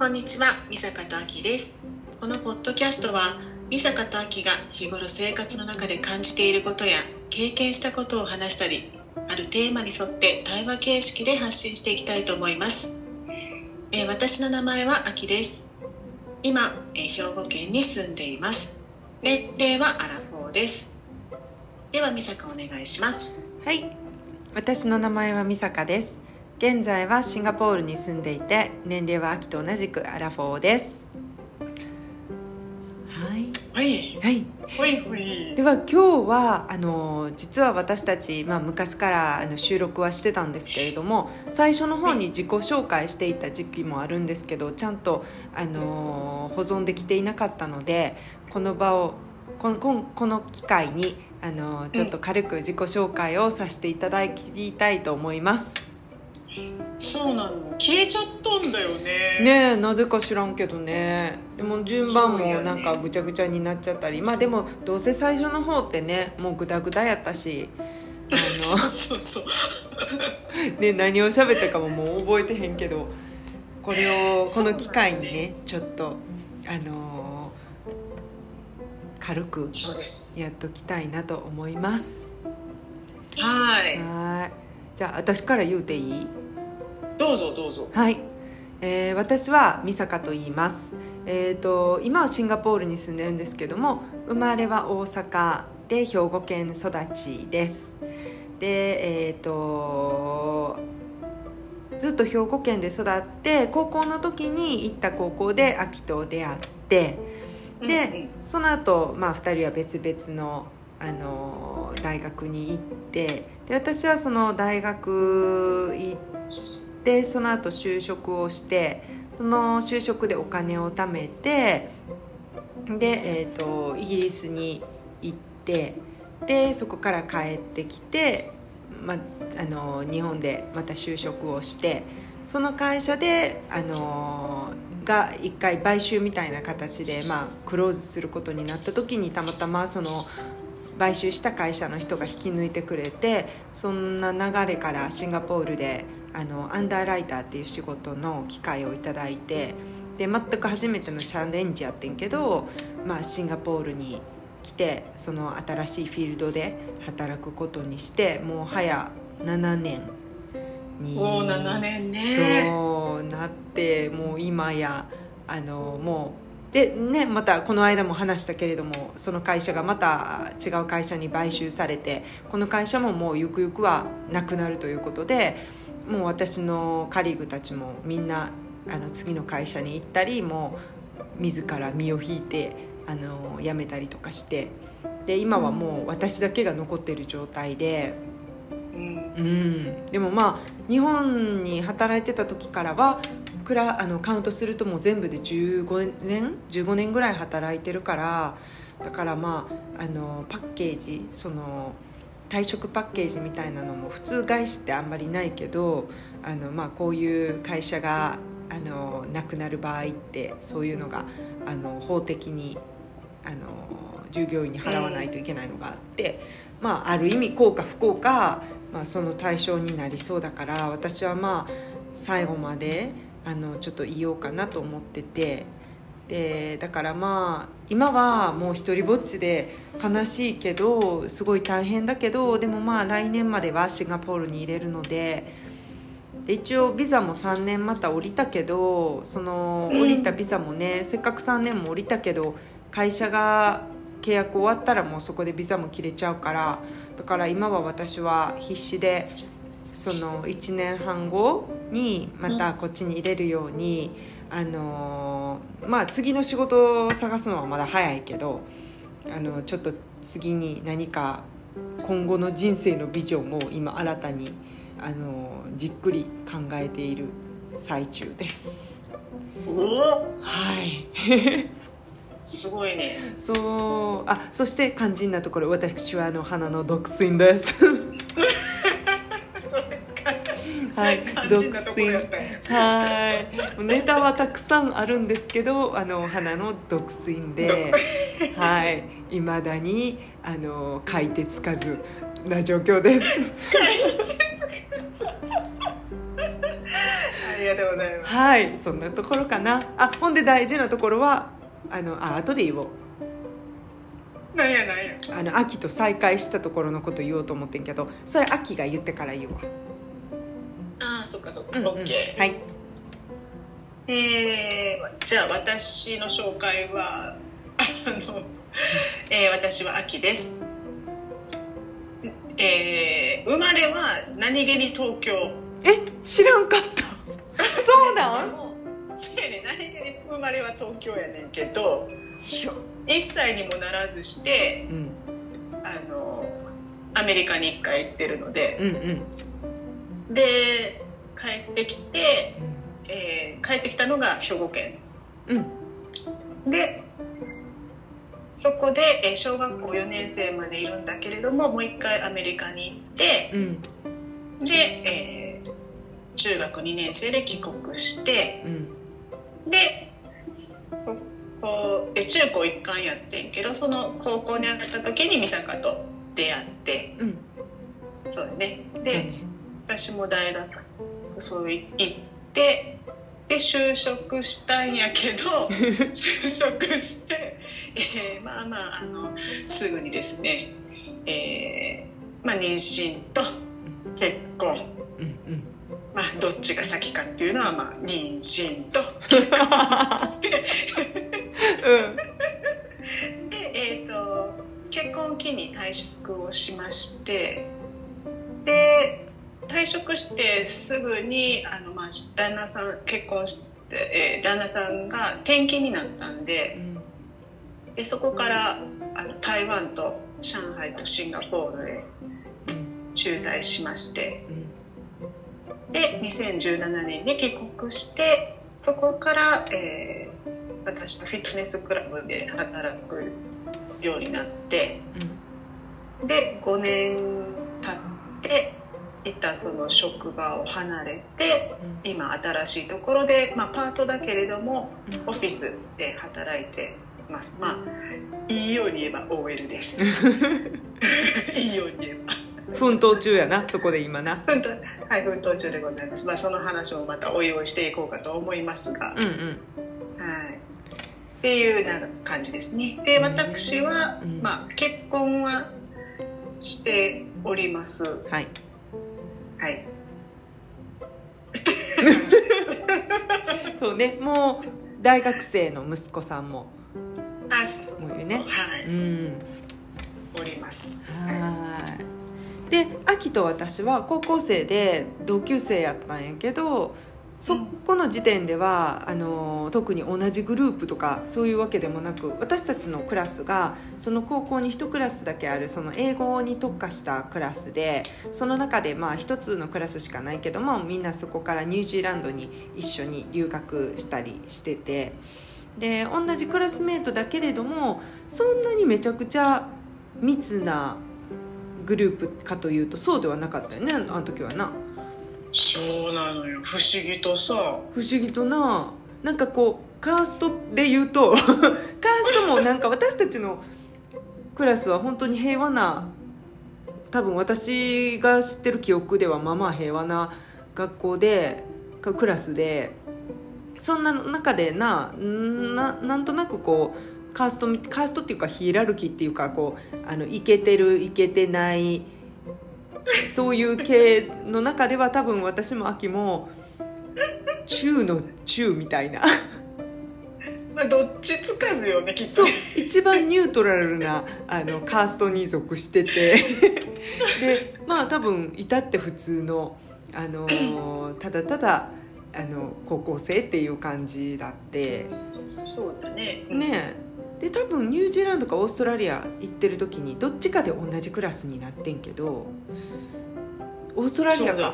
こんにちは、美坂とあきです。このポッドキャストは、美坂とあきが日頃生活の中で感じていることや経験したことを話したり、あるテーマに沿って対話形式で発信していきたいと思います。えー私の名前はあきです。今、えー兵庫県に住んでいます。年齢はアラフォーです。では、美坂お願いします。はい私の名前は美坂です現在はシンガポールに住んでいて年齢は秋と同じくアラフォーですはいはい。はいほいほい。では今日はあの実は私たち、まあ、昔からあの収録はしてたんですけれども最初の方に自己紹介していた時期もあるんですけどちゃんとあの保存できていなかったのでこの場をこのこの機会にあのちょっと軽く自己紹介をさせていただきたいと思います。そうなの。消えちゃったんだよね。ねえなぜか知らんけどねでも順番もなんかぐちゃぐちゃになっちゃったり、まあでもどうせ最初の方ってねもうグダグダやったしあそうそうそう。の、ね、何を喋ったかももう覚えてへんけどこれをこの機会にねちょっとあの軽く。やっときたいなと思いますはい。はいじゃあ私から言うていい？どうぞどうぞ。はい、えー私は美坂と言います、えー、と今はシンガポールに住んでるんですけども生まれは大阪で兵庫県育ちです。でえっ、とずっと兵庫県で育って高校の時に行った高校で秋と出会ってで、その後、まあ2人は別々のあの大学に行ってで私はその大学行ってでその後就職をしてその就職でお金を貯めてで、えー、とイギリスに行ってでそこから帰ってきて、ま、あの日本でまた就職をしてその会社であのが一回買収みたいな形で、まあ、クローズすることになった時にたまたまその買収した会社の人が引き抜いてくれてそんな流れからシンガポールであのアンダーライターっていう仕事の機会をいただいてで全く初めてのチャレンジやってんけど、まあ、シンガポールに来てその新しいフィールドで働くことにしてもう早7年におー7年ね。そうなってもう今やあのもうでねまたこの間も話したけれどもその会社がまた違う会社に買収されてこの会社ももうゆくゆくはなくなるということでもう私のカリーグたちもみんなあの次の会社に行ったりもう自ら身を引いてあの辞めたりとかしてで今はもう私だけが残っている状態で。うんうん、でもまあ日本に働いてた時からはくらあのカウントするともう全部で15年15年ぐらい働いてるからだからまああのパッケージその退職パッケージみたいなのも普通外資ってあんまりないけどあの、まあ、こういう会社があのなくなる場合ってそういうのがあの法的にあの従業員に払わないといけないのがあって、まあ、ある意味効か不幸か、まあ、その対象になりそうだから私はまあ最後まであのちょっと言おうかなと思っててでだからまあ今はもう一人ぼっちで悲しいけどすごい大変だけどでもまあ来年まではシンガポールに入れるのでで一応ビザも3年また降りたけどその降りたビザもね、せっかく3年も降りたけど会社が契約終わったらもうそこでビザも切れちゃうからだから今は私は必死でその1年半後にまたこっちに入れるように、あのーまあ次の仕事を探すのはまだ早いけどあのちょっと次に何か今後の人生のビジョンを今新たにあのじっくり考えている最中です。はいすごいね。そうあそして肝心なところ私はあの花の独身ですはい。肝心なところやったんや。はい。ネタはたくさんあるんですけどあの花の独身ではい。いまだにあの書いてつかずな状況です。ありがとうございます。はい。そんなところかな。あほんで大事なところはあのあ後で言おう。なんやなんや。あの秋と再会したところのこと言おうと思ってんけどそれ秋が言ってから言うわ、ああそっかそっか、うんうん。オッケー。はい。えーじゃあ私の紹介はあの、えー私は秋です。えー生まれは何気に東京。え知らんかった。そうなん？でもそうやね。何気に生まれは東京やねんけどいや1歳にもならずしてうん。あのアメリカに1回行ってるのでうんうんで帰ってきて、えー帰ってきたのが兵庫県。うん。でそこでえー小学校4年生までいるんだけれどももう一回アメリカに行ってうん。で、えー中学2年生で帰国してうん。でそこえ中高一貫やってんけどその高校に上がった時に美坂と出会ってうん。そうだね。でね私も大学そうい行ってで就職したんやけど 就職して、えーまあまああのすぐにですね、えーまあ、妊娠と結婚。うんうん。まあどっちが先かっていうのは、まあ、妊娠と 結婚して。うん。で、えー、と結婚を機に退職をしましてで退職してすぐにあの、まあ、旦那さん結婚して、えー旦那さんが転勤になったんででそこからあの台湾と上海とシンガポールへうん。駐在しましてうん。で2017年に帰国してそこから、えー私のフィットネスクラブで働くようになってで5年経って一旦その職場を離れて今新しいところで、まあ、パートだけれどもオフィスで働いてます。まあいいように言えば OL です。いいように言えば。奮闘中やなそこで今な。奮闘はい奮闘中でございます、まあ、その話もまたおいおいしていこうかと思いますが、うんうん。はい、っていうな感じですね。で私は、うん。まあ、結婚はしております。はいはい。そうねもう大学生の息子さんも。あそうそうそうそう、ね。はい、うん。おります。はい。で秋と私は高校生で同級生やったんやけどそこの時点ではあの特に同じグループとかそういうわけでもなく私たちのクラスがその高校に1クラスだけあるその英語に特化したクラスでその中でまあ1つのクラスしかないけどもみんなそこからニュージーランドに一緒に留学したりしててで同じクラスメートだけれどもそんなにめちゃくちゃ密なグループかというとそうではなかったよねあの時はな。そうなのよ。不思議とさ。不思議とな。なんかこうカーストで言うと カーストもなんか私たちのクラスは本当に平和な多分私が知ってる記憶ではまあまあ平和な学校でクラスでそんな中でなななんとなくこうカーストカーストっていうかヒエラルキーっていうかこうあのイケてるイケてないそういう系の中では多分私も秋も中の中みたいな。まあどっちつかずよねきっとそうね一番ニュートラルなあのカーストに属してて。でまあ多分至って普通の、あのーただただあの高校生っていう感じだって。そうだね。ねえで多分ニュージーランドかオーストラリア行ってる時にどっちかで同じクラスになってんけどオーストラリアそ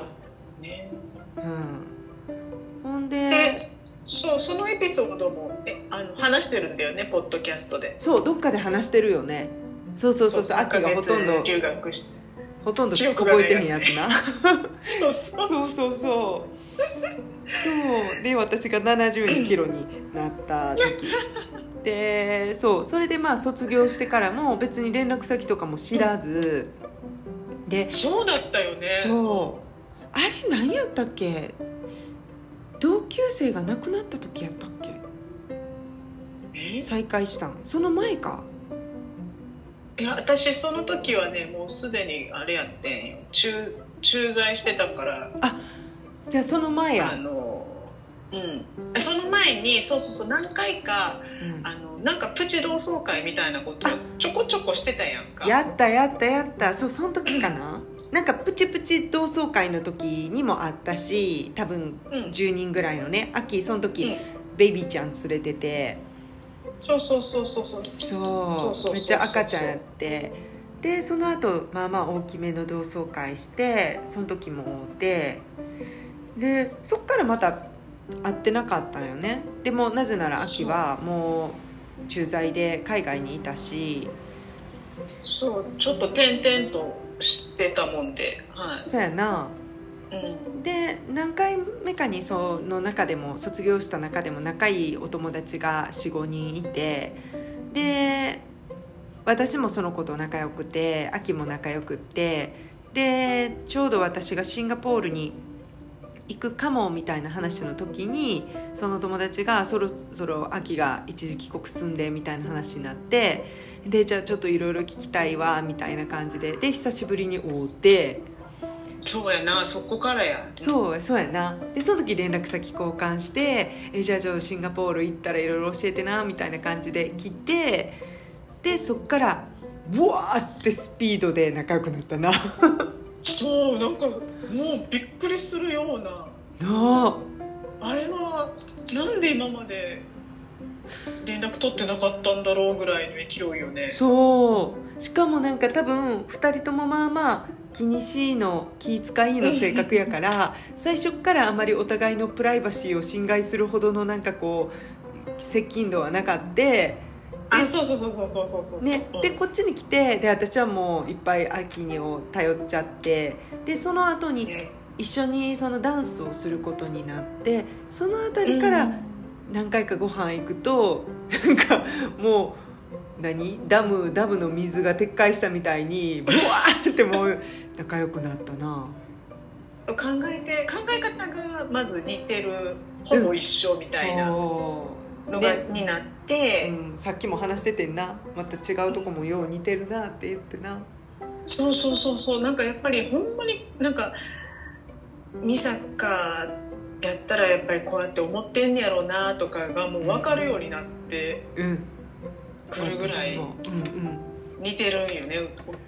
うね。うん。ほんででそうそのエピソードもえあの話してるんだよねポッドキャストで。そうどっかで話してるよね。そうそうそうそう3秋がほとんど留学して。ほとんど覚えてへんやつな。そうそう。そうそうそう。そう。で私が72キロになった時でそうそれでまあ卒業してからも別に連絡先とかも知らず。でそうだったよね。そう。あれ何やったっけ？同級生が亡くなった時やったっけ？え？再会したん。その前か。いや私その時はねもうすでにあれやってんよ。駐駐在してたから。じゃあその前や。あのうん、その前にそうそうそう何回か、うん、あのなんかプチ同窓会みたいなことをちょこちょこしてたやんか。やったやったやった。そうその時かな、なんかプチプチ同窓会の時にもあったし多分10人ぐらいのね、うん、秋その時、ベイビーちゃん連れてて。そう。そうそうそうそう。めっちゃ赤ちゃんやって。でその後まあまあ大きめの同窓会してその時も会うて。でそっからまた会ってなかったんよね。でもなぜなら秋はもう駐在で海外にいたし。そうちょっと点々としてたもんで。はそうやな。い、うん、で何回目かにその中でも卒業した中でも仲いいお友達が45人いて。で私もその子と仲良くて秋も仲良くって。でちょうど私がシンガポールに行くかもみたいな話の時にその友達がそろそろ秋が一時帰国すんでみたいな話になってでじゃあちょっといろいろ聞きたいわみたいな感じでで久しぶりに会うて。そうやなそこからや。そうそうやな。でその時連絡先交換してえじゃあちょっとシンガポール行ったらいろいろ教えてなみたいな感じで切ってでそっからブワーってスピードで仲良くなったななそうなんかもうびっくりするような。あ。あれはなんで今まで連絡取ってなかったんだろうぐらいの勢いよね。そう。しかもなんか多分2人ともまあまあ気にしいの気遣いの性格やから最初っからあまりお互いのプライバシーを侵害するほどのなんかこう接近度はなかってあそうそうそうそうそうそうそう。ねうん、でこっちに来てで私はもういっぱい秋にを頼っちゃってでその後にね一緒にそのダンスをすることになってその辺りから何回かご飯行くとなんかもう何？ダムダムの水が撤回したみたいにブワーってもう仲良くなったな。そう考えて考え方がまず似てるほぼ一緒みたいな。のそが、ねになって、う、うん、さっきも話しててんな。また違うとこもよう似てるなって言ってな。そうそうそうそう。なんかやっぱりほんまになんか美坂やったらやっぱりこうやって思ってんねやろうなとかがもう分かるようになってうん。くるぐらい似てるんよね。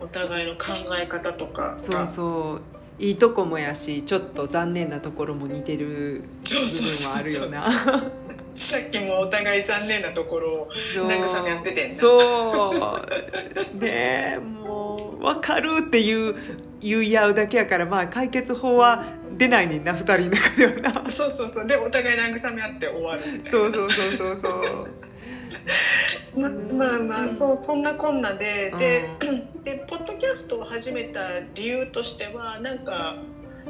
おお互いの考え方とかそうがそう。いいとこもやしちょっと残念なところも似てる部分はあるよなさっきもお互い残念なところをそう。慰め合っててそう。ねえもう分かるっていう言い合うだけやからまあ解決法は出ないねんな二人の中ではな。そうそうそう。でお互い慰め合って終わるそうそうそうそうそう。ままあまあそうそんなこんなで、で でポッドキャストを始めた理由としてはなんか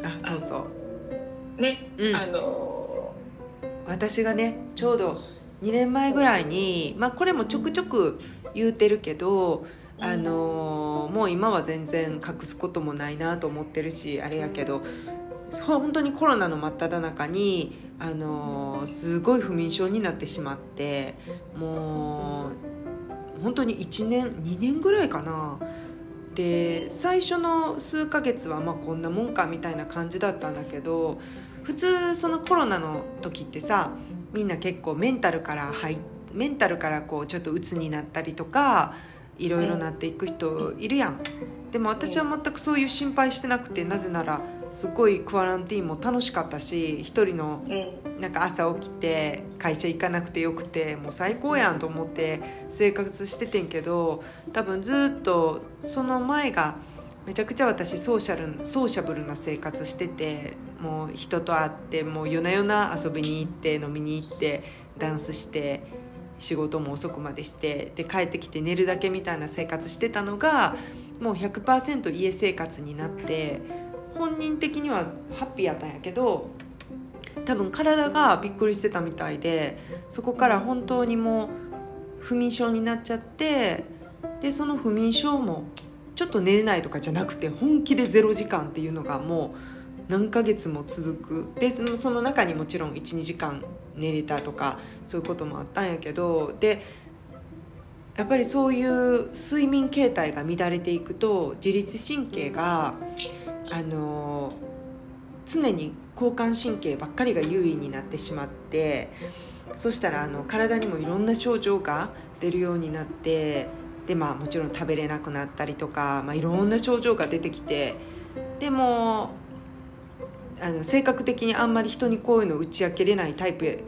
あそうそう。ね、うん。あの私がねちょうど2年前ぐらいにまあこれもちょくちょく言うてるけどあのーもう今は全然隠すこともないなと思ってるしあれやけど本当にコロナの真っ只中に、あのーすごい不眠症になってしまってもう本当に1年2年ぐらいかな。で最初の数ヶ月はまあこんなもんかみたいな感じだったんだけど普通そのコロナの時ってさみんな結構メンタルから入っメンタルからこうちょっと鬱になったりとかいろいろなっていく人いるやん。でも私は全くそういう心配してなくてなぜならすごいクアランティーンも楽しかったし一人のうん。なんか朝起きて会社行かなくてよくてもう最高やんと思って生活しててんけど多分ずっとその前がめちゃくちゃ私ソーシャルソーシャブルな生活しててもう人と会ってもう夜な夜な遊びに行って飲みに行ってダンスして仕事も遅くまでしてで帰ってきて寝るだけみたいな生活してたのがもう100%家生活になって本人的にはハッピーやったんやけど多分体がびっくりしてたみたいでそこから本当にもう不眠症になっちゃってでその不眠症もちょっと寝れないとかじゃなくて本気で0時間っていうのがもう何ヶ月も続く。でその中にもちろん12時間寝れたとかそういうこともあったんやけどでやっぱりそういう睡眠形態が乱れていくと自律神経があの常に交感神経ばっかりが優位になってしまってそしたらあの体にもいろんな症状が出るようになってでまあもちろん食べれなくなったりとか、まあ、いろんな症状が出てきてでもあの性格的にあんまり人にこういうの打ち明けれないタイプ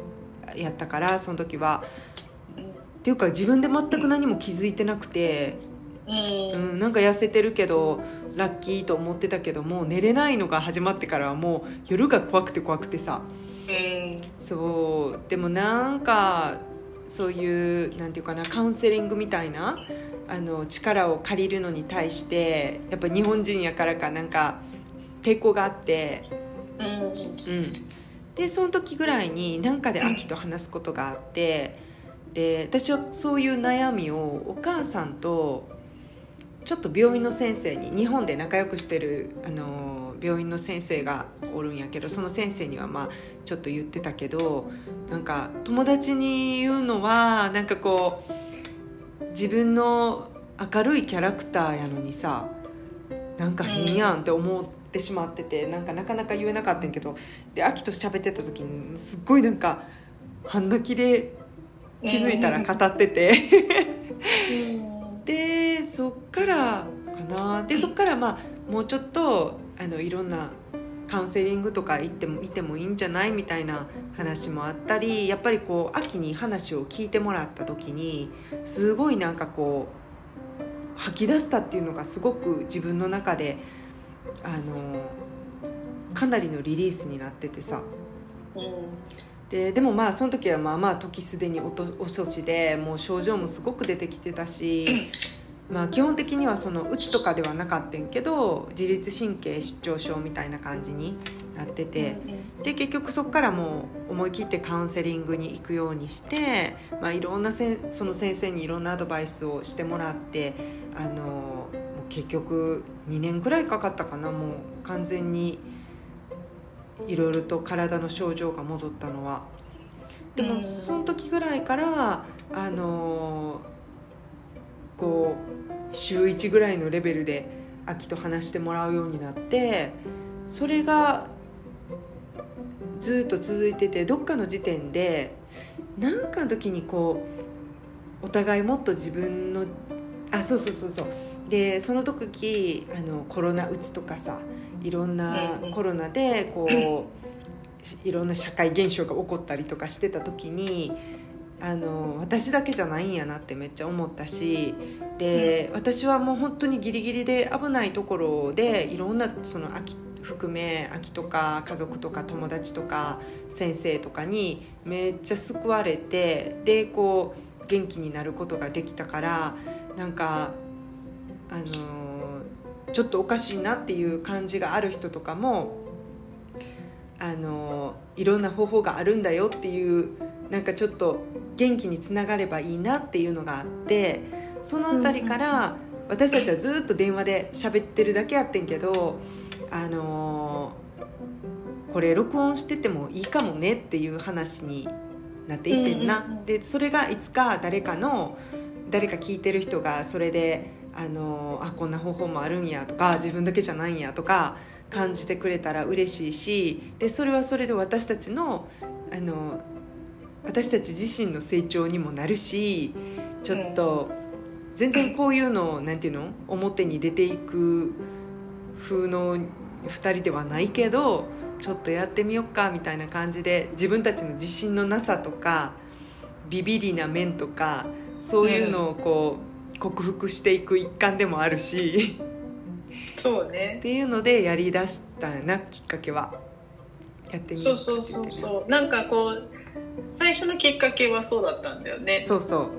やったからその時は。っていうか自分で全く何も気づいてなくて、うん、なんか痩せてるけどラッキーと思ってたけどもう寝れないのが始まってからはもう夜が怖くて怖くてさ、そう。でもなんかそういうなんていうかなカウンセリングみたいなあの力を借りるのに対してやっぱ日本人やからかなんか抵抗があって、うん、でその時ぐらいに何かで秋と話すことがあって。で私はそういう悩みをお母さんとちょっと病院の先生に日本で仲良くしてるあの病院の先生がおるんやけどその先生にはまあちょっと言ってたけどなんか友達に言うのはなんかこう自分の明るいキャラクターやのにさなんか変やんって思ってしまっててなんかなかなか言えなかったんやけどで秋と喋ってた時にすっごいなんか半泣きで気づいたら語ってて。でそっからかな。でそっからまあもうちょっとあのいろんなカウンセリングとか行ってもいてもいいんじゃないみたいな話もあったりやっぱりこう秋に話を聞いてもらった時にすごいなんかこう吐き出したっていうのがすごく自分の中であのかなりのリリースになっててさ。ででもまあその時はまあまあ時すでにお年でもう症状もすごく出てきてたし まあ基本的にはそのうつとかではなかったんけど自律神経失調症みたいな感じになってて。で結局そこからもう思い切ってカウンセリングに行くようにして、まあ、いろんなせその先生にいろんなアドバイスをしてもらってあの結局2年くらいかかったかなもう完全に。いろいろと体の症状が戻ったのはでもその時ぐらいからあのこう週1ぐらいのレベルで秋と話してもらうようになってそれがずっと続いててどっかの時点で何かの時にこうお互いもっと自分のあそうそうそうそうでその時あのコロナうつとかさいろんなコロナでこういろんな社会現象が起こったりとかしてた時にあの私だけじゃないんやなってめっちゃ思ったしで私はもう本当にギリギリで危ないところでいろんなその秋含め秋とか家族とか友達とか先生とかにめっちゃ救われてでこう元気になることができたからなんかあのちょっとおかしいなっていう感じがある人とかもあのいろんな方法があるんだよっていうなんかちょっと元気につながればいいなっていうのがあってその辺りから私たちはずっと電話で喋ってるだけやってんけどあのこれ録音しててもいいかもねっていう話になっていってんな。でそれがいつか誰かの誰か聞いてる人がそれであのあこんな方法もあるんやとか自分だけじゃないんやとか感じてくれたら嬉しいしでそれはそれで私たちのあの私たち自身の成長にもなるしちょっと全然こういうのをなんていうの表に出ていく風の2人ではないけどちょっとやってみよっかみたいな感じで自分たちの自信のなさとかビビりな面とかそういうのをこう、克服していく一環でもあるし。そうね。っていうのでやりだしたなきっかけは。やってみそうそうそうそう。なんかこう最初のきっかけはそうだったんだよね。そうそう。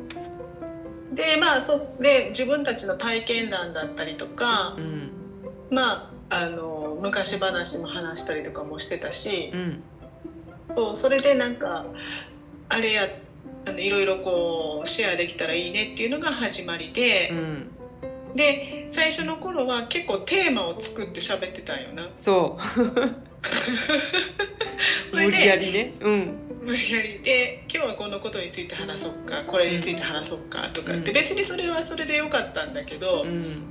でまあそうで自分たちの体験談だったりとか、うん、まああの昔話も話したりとかもしてたし、うん、そうそれでなんかあれやあのいろいろこうシェアできたらいいねっていうのが始まりで、うん、で最初の頃は結構テーマを作って喋ってたんよな。そう。無理やりね。うん。無理やり。で今日はこのことについて話そうかこれについて話そうかとかって、うん。別にそれはそれでよかったんだけど、うん。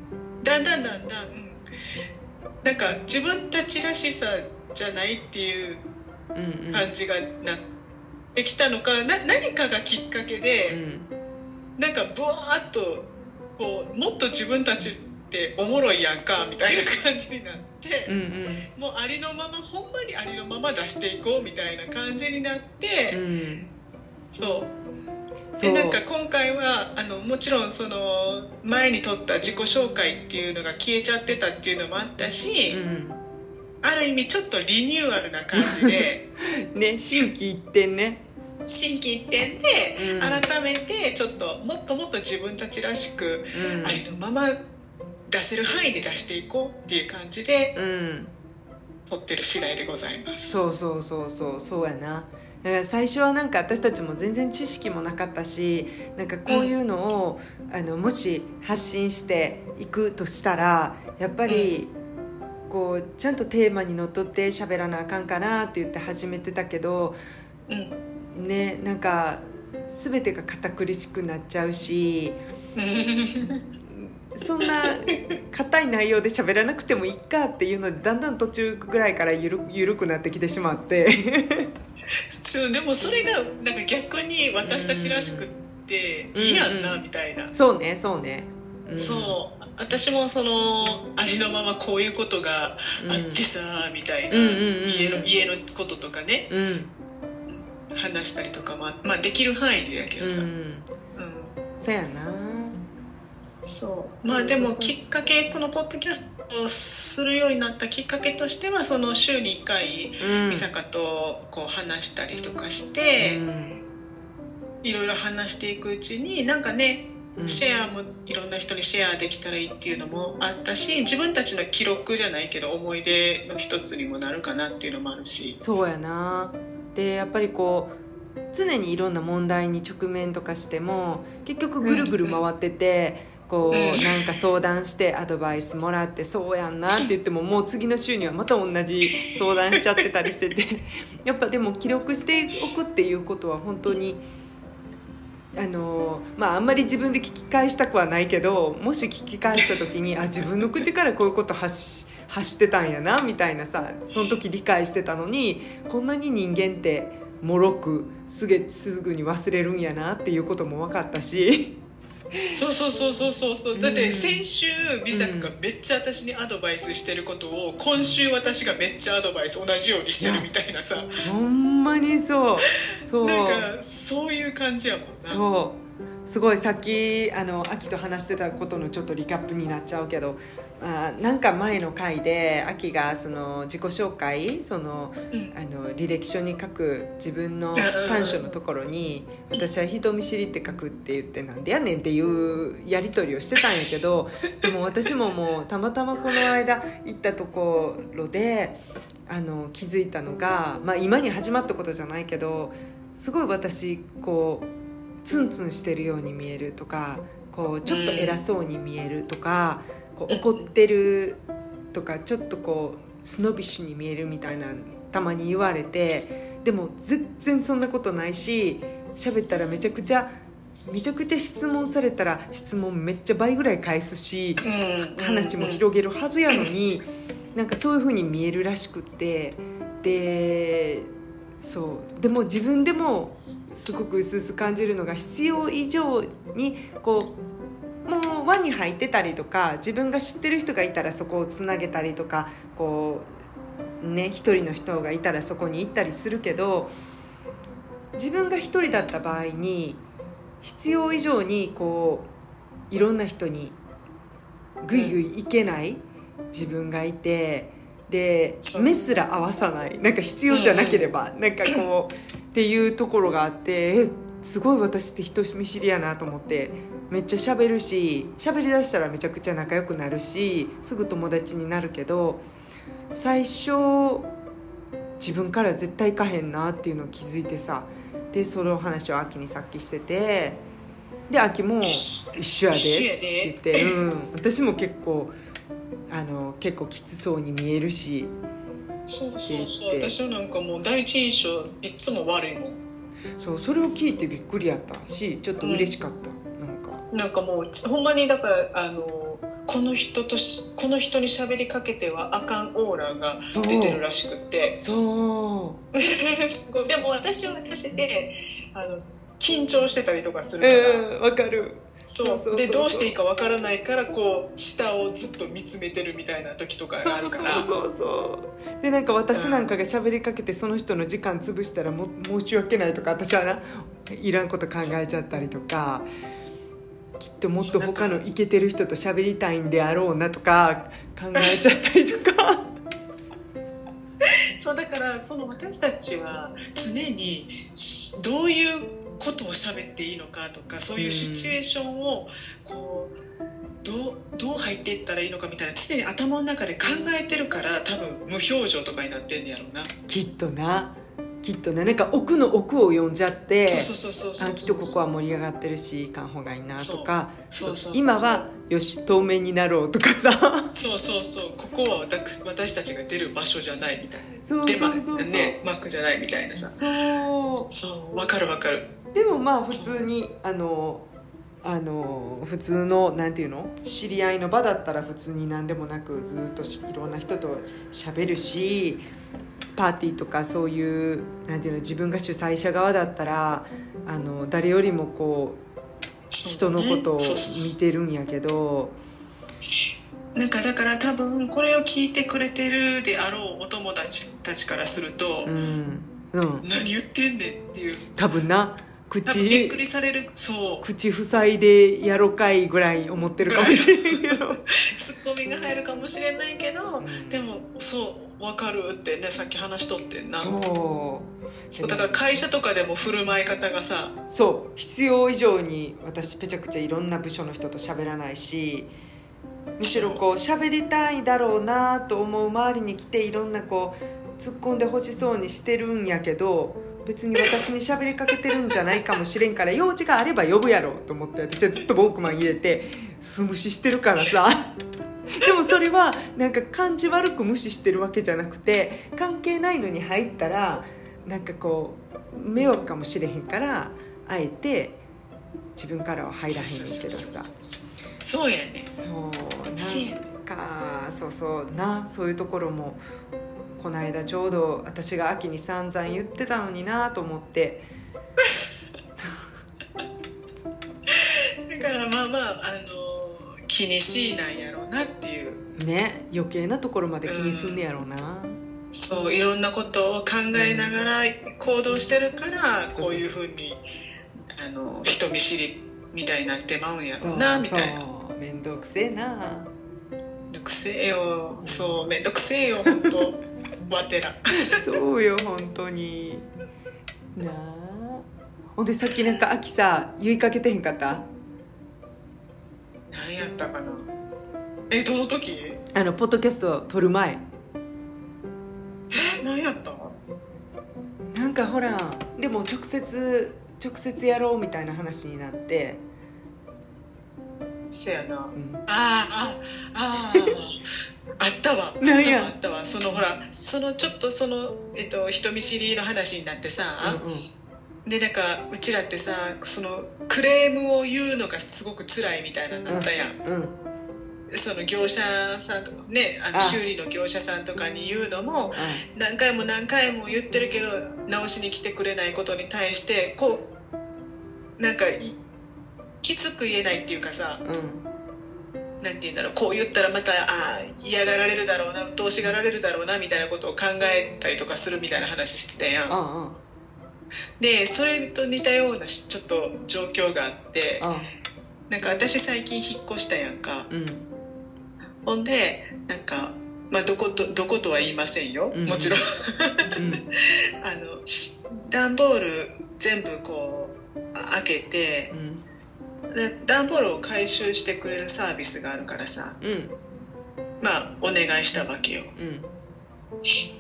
だんだんだんだんなんか自分たちらしさじゃないっていううんうん。感じがなってきたのか、な何かがきっかけうで、ん。なんかブワーッとこうもっと自分たちっておもろいやんかみたいな感じになって、うんうん。もうありのままほんまにありのまま出していこうみたいな感じになって、うん。そう。そう。でなんか今回はあのもちろんその前に撮った自己紹介っていうのが消えちゃってたっていうのもあったし、うんある意味ちょっとリニューアルな感じでね心機一転ね。心機一転でうん。改めてちょっともっともっと自分たちらしくうん。ありのまま出せる範囲で出していこうっていう感じでうん。撮ってる次第でございます。そうそうそうそうそうやな。だから最初はなんか私たちも全然知識もなかったしなんかこういうのを、あのもし発信していくとしたらやっぱり、こうちゃんとテーマにのっとって喋らなあかんかなって言って始めてたけどうん。ねなんか全てが堅苦しくなっちゃうし そんな硬い内容で喋らなくてもいいかっていうのでだんだん途中ぐらいからゆるゆるくなってきてしまって。そうでもそれがなんか逆に私たちらしくっていいやんなみたいな、そうねそうね、うん、そう。私もそのありのままこういうことがあってさ、みたいな、うんうんうんうん。家の家のこととかね。うん。うん話したりとかもまあできる範囲でやけどさ、うんうん。そうやな。そう。まあでもきっかけこのポッドキャストをするようになったきっかけとしてはその週に1回うん。美坂とこう話したりとかして、うん。いろいろ話していくうちになんかねうんシェアもいろんな人にシェアできたらいいっていうのもあったし自分たちの記録じゃないけど思い出の一つにもなるかなっていうのもあるし。そうやな。でやっぱりこう常にいろんな問題に直面とかしても結局ぐるぐる回ってて、こう、うん。なんか相談してアドバイスもらってそうやんなって言ってももう次の週にはまた同じ相談しちゃってたりしてて。やっぱでも記録しておくっていうことは本当にあのまああんまり自分で聞き返したくはないけどもし聞き返した時にあ自分の口からこういうこと発し発してたんやなみたいなさその時理解してたのにこんなに人間ってもろくすげすぐに忘れるんやなっていうことも分かったし。そうそうそうそうそうそう。だっうんて先週美作がめっちゃ私にアドバイスしてることを今週私がめっちゃアドバイス同じようにしてるみたいなさ。ほんまにそう。そう。なんかそういう感じやもんな。そう。すごいさっきあの秋と話してたことのちょっとリキャップになっちゃうけどあなんか前の回で秋がその自己紹介そのうん。あの履歴書に書く自分の短所のところに「私は人見知りって書く」って言って「なんでやねん」っていうやり取りをしてたんやけど でも私ももうたまたまこの間行ったところであの気づいたのが、まあ、今に始まったことじゃないけどすごい私こうツンツンしてるように見えるとかこうちょっと偉そうに見えるとか、こう怒ってるとかちょっとこうスノビッシュに見えるみたいなたまに言われてでも全然そんなことないし喋ったらめちゃくちゃめちゃくちゃ質問されたら質問めっちゃ倍ぐらい返すしうん。話も広げるはずやのになんかそういう風に見えるらしくってでそう。でも自分でもすごく薄々感じるのが必要以上にこ輪に入ってたりとか自分が知ってる人がいたらそこをつなげたりとかこうね一人の人がいたらそこに行ったりするけど自分が一人だった場合に必要以上にこういろんな人にぐいぐいいけない自分がいてで目すら合わさないなんか必要じゃなければ、なんかこうっていうところがあってえすごい私って人見知りやなと思ってめっちゃ喋るし喋りだしたらめちゃくちゃ仲良くなるしすぐ友達になるけど最初自分から絶対行かへんなっていうのを気づいてさでその話を秋にさっきしててで秋も一緒やでってで言って、うん、私も結構あの結構きつそうに見えるしそうそうそう。私はなんかもう第一印象いっつも悪いもん。そうそれを聞いてびっくりやったしちょっと嬉しかった、なんかなんかもうほんまにだからあのこの人としこの人に喋りかけてはあかんオーラが出てるらしくって。そう。すごいでも私は私であの緊張してたりとかするから、うんわかる。そう。そうそうそうでどうしていいかわからないからこう下をずっと見つめてるみたいな時とかがあそうそうるからそうそう。でなんか私なんかが喋りかけてその人の時間潰したらも申し訳ないとか私はないらんこと考えちゃったりとかきっともっと他のイケてる人と喋りたいんであろうなとか考えちゃったりとか。そうだからその私たちは常にしどういうことを喋っていいのかとかそういうシチュエーションをこうどうどう入っていったらいいのかみたいな常に頭の中で考えてるから多分無表情とかになってんねやろうな。きっとなきっとねなんか奥の奥を読んじゃってきっとここは盛り上がってるし行かん方がいいなとか。今はよし透明になろうとかさ。そうそうそう。ここは私私たちが出る場所じゃないみたいな。そうそうそうねマックじゃないみたいなさ。そう。そう。わかるわかる。でもまあ普通にあのあの普通のなんていうの？知り合いの場だったら普通に何でもなくずっとしいろんな人と喋るしパーティーとかそういうなんていうの自分が主催者側だったらあの誰よりもこう人のことを見てるんやけど。なんかだから多分これを聞いてくれてるであろうお友達たちからすると、うん、うん、何言ってんねんっていう。多分な多分びっく口りされるそう。口塞いでやろかいぐらい思ってるかもしれんけど。ツッコミが入るかもしれないけど、うん。でもそう分かるってねさっき話しとってんな。そう。そうだから会社とかでも振る舞い方がさそう。必要以上に私ぺちゃくちゃいろんな部署の人と喋らないしむしろこう喋りたいだろうなと思う周りに来ていろんなこう突っ込んでほしそうにしてるんやけど別に私に喋りかけてるんじゃないかもしれんから用事があれば呼ぶやろと思って私はずっとウォークマン入れて素無視してるからさ でもそれはなんか感じ悪く無視してるわけじゃなくて関係ないのに入ったらなんかこう迷惑かもしれへんからあえて自分からは入らへんねんけどさ。そうやね。そうなんかそうそうなそういうところもこの間ちょうど私が秋に散々言ってたのになと思って。だからまあまああの気にしいなんやろうなっていう。ね余計なところまで気にすんねやろうな、そういろんなことを考えながら行動してるからこういうふうにあの人見知りみたいになってまうんやろうなみたいな。面倒くせえな。めんどくせえよ。そうめんどくせえよ本当。わてらそうよ本当に。なあ。ほんでさっきなんか秋さ言いかけてへんかった？何やったかな？えどの時？あのポッドキャスト撮る前。え何やった？なんかほらでも直接直接やろうみたいな話になって、せやな。うん、あああああったわ。何や？わあったわ。そのほらそのちょっとその、えっと、人見知りの話になってさ、うんうんでなんかうちらってさそのクレームを言うのがすごく辛いみたいなのあったやん、うん。その業者さんとかねあのあ。修理の業者さんとかに言うのも何回も何回も言ってるけど直しに来てくれないことに対してこうなんかいきつく言えないっていうかさうん。うんなんて言うんだろうこう言ったらまたあー嫌がられるだろうな鬱陶しがられるだろうなみたいなことを考えたりとかするみたいな話してたやん。ああでそれと似たようなしちょっと状況があってなんか私最近引っ越したやんか。うん。ほんでなんかまあどことどことは言いませんよ。うん。もちろん。うん。あの段ボール全部こうあ開けてうん。で段ボールを回収してくれるサービスがあるからさうん。まあお願いしたわけよ。うん。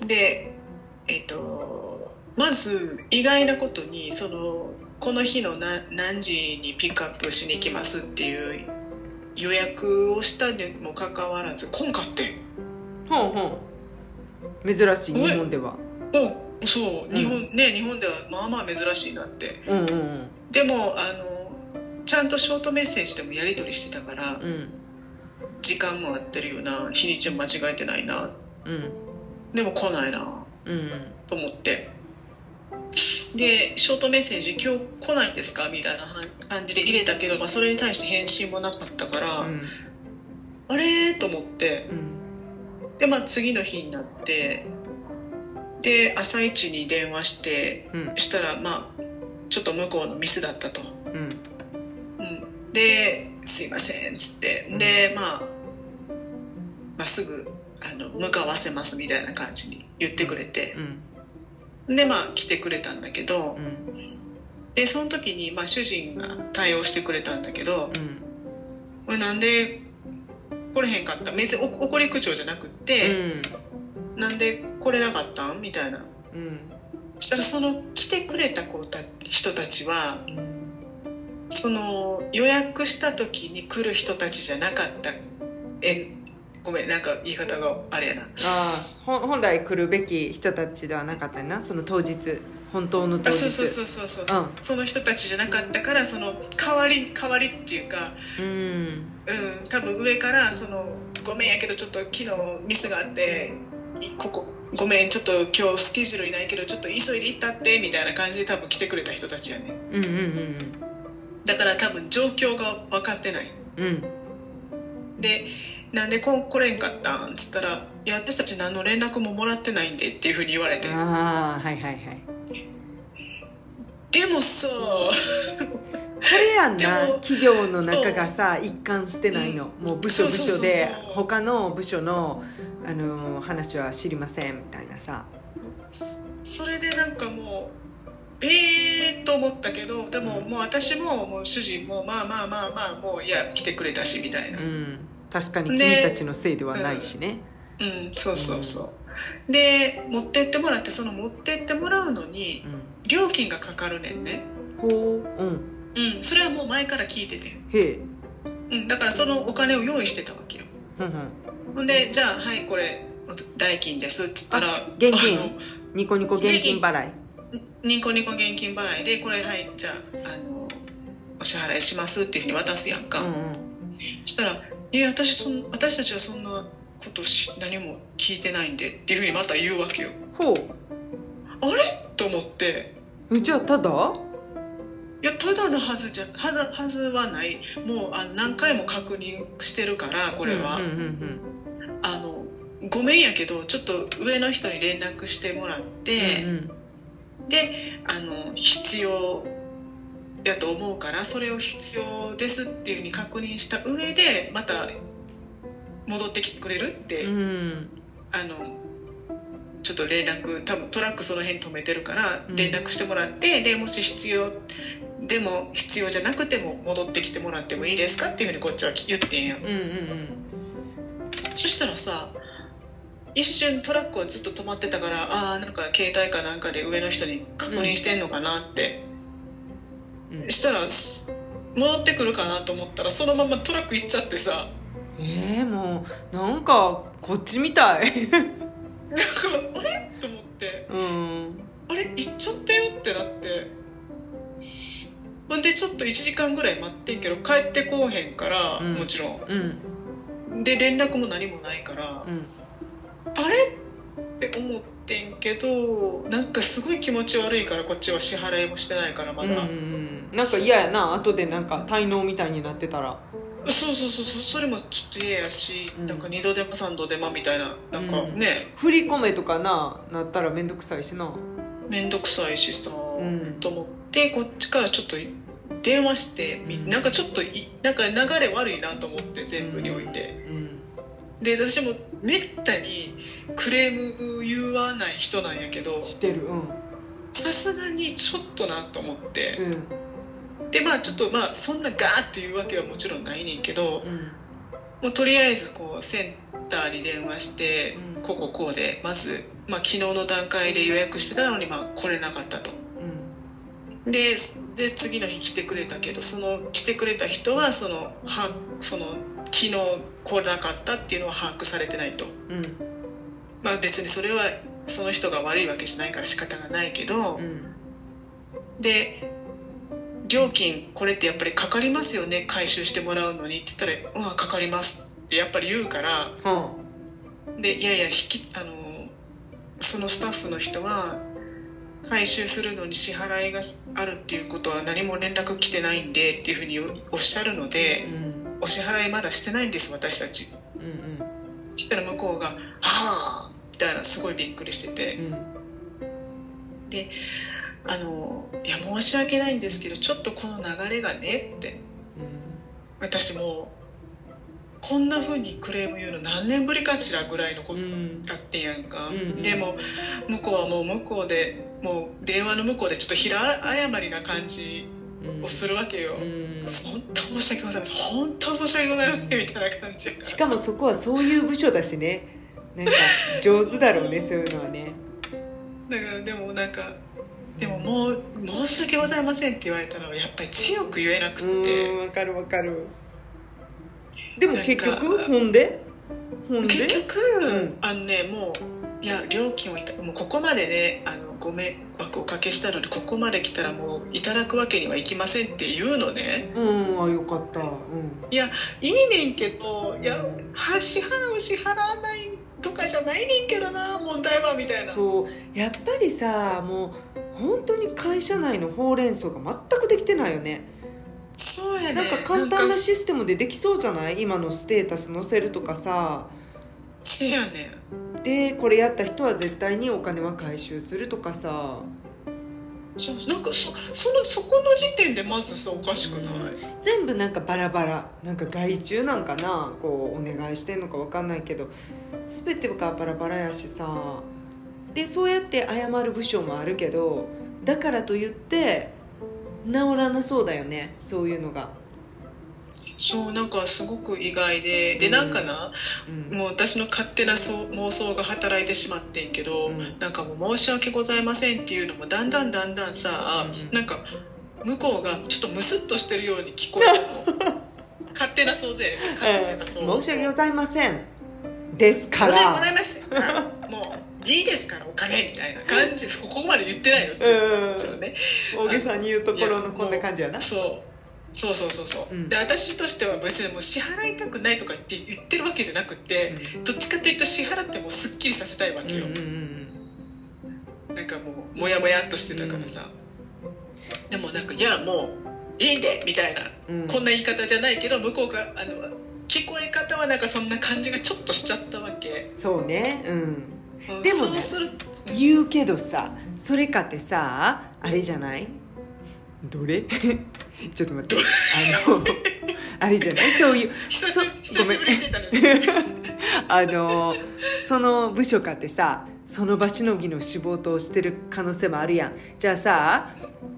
でえっとまず意外なことにそのこの日のな何時にピックアップしに行きますっていう予約をしたにもかかわらず来んかってんほうほう。珍しい日本ではおそう、うん日本ね日本ではまあまあ珍しいなって。うんうんでもあのちゃんとショートメッセージでもやり取りしてたからうん。うん時間も合ってるよな日にちも間違えてないな。うん。でも来ないな。うん。と思ってでショートメッセージ「今日来ないんですか?」みたいな感じで入れたけど、まあ、それに対して返信もなかったから、うん。あれ？と思って。うんでまあ次の日になってで朝一に電話してうん。したらまあちょっと向こうのミスだったと。うん。うん、で「すいません」っつって。でまあ、まあ、すぐあの向かわせますみたいな感じに言ってくれて。うんでまあ来てくれたんだけどうん。でその時に、まあ、主人が対応してくれたんだけどうん「これなんで来れへんかった？別にお怒り口調じゃなくって、なんで来れなかったん?」みたいな。うん。したらその来てくれた子た人たちはうん。その予約した時に来る人たちじゃなかった。えごめんなんか言い方があれやな。あ本来来るべき人たちではなかったよな。その当日。本当の当日。あそうそうそうそうそう、うん。その人たちじゃなかったからその代わり代わりっていうかうん。うん。多分上からそのごめんやけどちょっと昨日ミスがあっていここごめんちょっと今日スケジュールいないけどちょっと急いで行ったってみたいな感じで多分来てくれた人たちやね。うんうんだから多分状況が分かってない。うんうん。でなんでこ来れんかったん？っつったら「いや私たち何の連絡ももらってないんで」っていうふうに言われて。ああはいはいはい。でもさこれやんでなも企業の中がさ一貫してないの、もう部署部署で他の部署の、あのー話は知りませんみたいなさ。それでなんかもうええー、と思ったけどでももう私ももう主人もまあまあまあまあもういや来てくれたしみたいな。うん確かに君ねたちのせいではないしね。うん。そうそうそう。で持ってってもらってその持ってってもらうのにう料金がかかるねんね。んほう。うん。うん。それはもう前から聞いててへえ。うん。だからそのお金を用意してたわけよ。ほんでじゃあはいこれ代金ですって言ったらあ現金？ニコニコ現金払い。ニコニコ現金払い。でこれはいじゃああのお支払いしますっていうふうに渡すやんか、うんうん。したら「いや私そん私たちはそんなことし何も聞いてないんで」っていうふうにまた言うわけよ。ほあれ？と思って。うじゃあただ？いやただのはずじゃはだはずはない。もうあ何回も確認してるからこれは、うんうんうん。あのごめんやけどちょっと上の人に連絡してもらって、うんうん。であの必要やと思うからそれを必要ですっていうふうに確認した上でまた戻ってきてくれるって、うん。あのちょっと連絡多分トラックその辺止めてるからうん。連絡してもらって、でもし必要でも必要じゃなくても戻ってきてもらってもいいですかっていうふうにこっちは言ってんやん。うんうんそしたらさ一瞬トラックはずっと止まってたからああんか携帯かなんかで上の人に確認してんのかなって、うんしたらす戻ってくるかなと思ったらそのままトラック行っちゃってさ。えー、もうなんかこっちみたい。なんかあれ？と思って。うん。あれ？行っちゃったよってなって。ほんでちょっと1時間ぐらい待ってんけど帰ってこうへんから、うん。もちろうんん。で連絡も何もないから、うん。あれ？って思ってんけどなんかすごい気持ち悪いからこっちは支払いもしてないからまだ、うんうんなんか嫌やな後でなんか滞納みたいになってたら。そうそうそうそうそれもちょっと嫌やし、うん。なんか二度手間三度手間みたいななんかうん。ね。振り込めとかななったら面倒くさいしな。面倒くさいしさ、うん。と思ってこっちからちょっと電話して、みうん。なんかちょっといなんか流れ悪いなと思って全部において、うんで私もめったにクレーム言わない人なんやけどしてるうん。さすがにちょっとなと思って、うん。でまあちょっとまあそんなガーっていうわけはもちろんないねんけどうん。もうとりあえずこうセンターに電話して、うん。こうこうこうでまず、まあ、昨日の段階で予約してたのにまあ来れなかったと。うん。でで次の日来てくれたけどその来てくれた人はそのはその昨日来なかったっていうのは把握されてないと、うん。まあ、別にそれはその人が悪いわけじゃないから仕方がないけど、うん。で料金これってやっぱりかかりますよね？回収してもらうのにって言ったら「うんかかります」ってやっぱり言うから。はでいやいや引きあのそのスタッフの人は回収するのに支払いがあるっていうことは何も連絡来てないんでっていうふうにおっしゃるのあでうんお支払いまだしてないんです私たち。うんうん。そしたら向こうが「はあ」みたいなすごいびっくりしてて。うん。あの「いや申し訳ないんですけどちょっとこの流れがね」って。私もうこんな風にクレーム言うの何年ぶりかしらぐらいのことうん。やってんやんか、うんでも向こうはもう向こうでもう電話の向こうでちょっと平謝りな感じうんをするわけよ、うん本当申し訳ございません。本当申し訳ございません。みたいな感じ。しかもそこはそういう部署だしね。なんか上手だろうねそういうのはね。だからでもなんかでももう申し訳ございませんって言われたらやっぱり強く言えなくて、んわかるわかる。でも結局？ほんで？ほんで？結局、うん。あのねもういや料金をいたもうここまでねあのご迷惑をおかけしたのでここまで来たらもういただくわけにはいきませんって言うのね。うんあよかった。うん。いやいいねんけどいやは支払う支払わないとかじゃないねんけどな問題はみたいな。そう。やっぱりさもう本当に会社内のほうれん草が全くできてないよね。そうやね。なんか簡単なシステムでできそうじゃない？今のステータス載せるとかさ。せやね。んでこれやった人は絶対にお金は回収するとかさ。なんかそそのそこの時点でまずさおかしくない、全部なんかバラバラ。なんか外注なんかな？こうお願いしてんのか分かんないけど。全てがバラバラやしさ。でそうやって謝る部署もあるけどだからといって治らなそうだよね。そういうのが、そうなんかすごく意外で。でなんかな、うん、もう私の勝手な妄想が働いてしまってんけど、うん。なんかもう申し訳ございませんっていうのもだんだんだんだんさ、うんなんか向こうがちょっとムスッとしてるように聞こえたの。勝手な想像や。勝手な想像。申し訳ございませんですから。申し訳ございますはいもういいですからお金みたいな感じここまで言ってないよつうん。ちょっとね大げさに言うところのこんな感じやなそうそうそうそうそう、うん。で私としては別にもう支払いたくないとか言って言ってるわけじゃなくて、どっちかというと支払ってもうすっきりさせたいわけよ、うんうんうんなんかもうモヤモヤっとしてたからさ、でもなんか「いやもういいんで」みたいな、うん。こんな言い方じゃないけど向こうからあの聞こえ方はなんかそんな感じがちょっとしちゃったわけ、そうね。うん。うん。でもねそうする。言うけどさそれかってさあれじゃない？どれ？ちょっと待って。あのあれじゃない？そういう久しそ久しぶりに出たんですけどあのその部署かってさその場しのぎの仕事をしてる可能性もあるやん。じゃあさ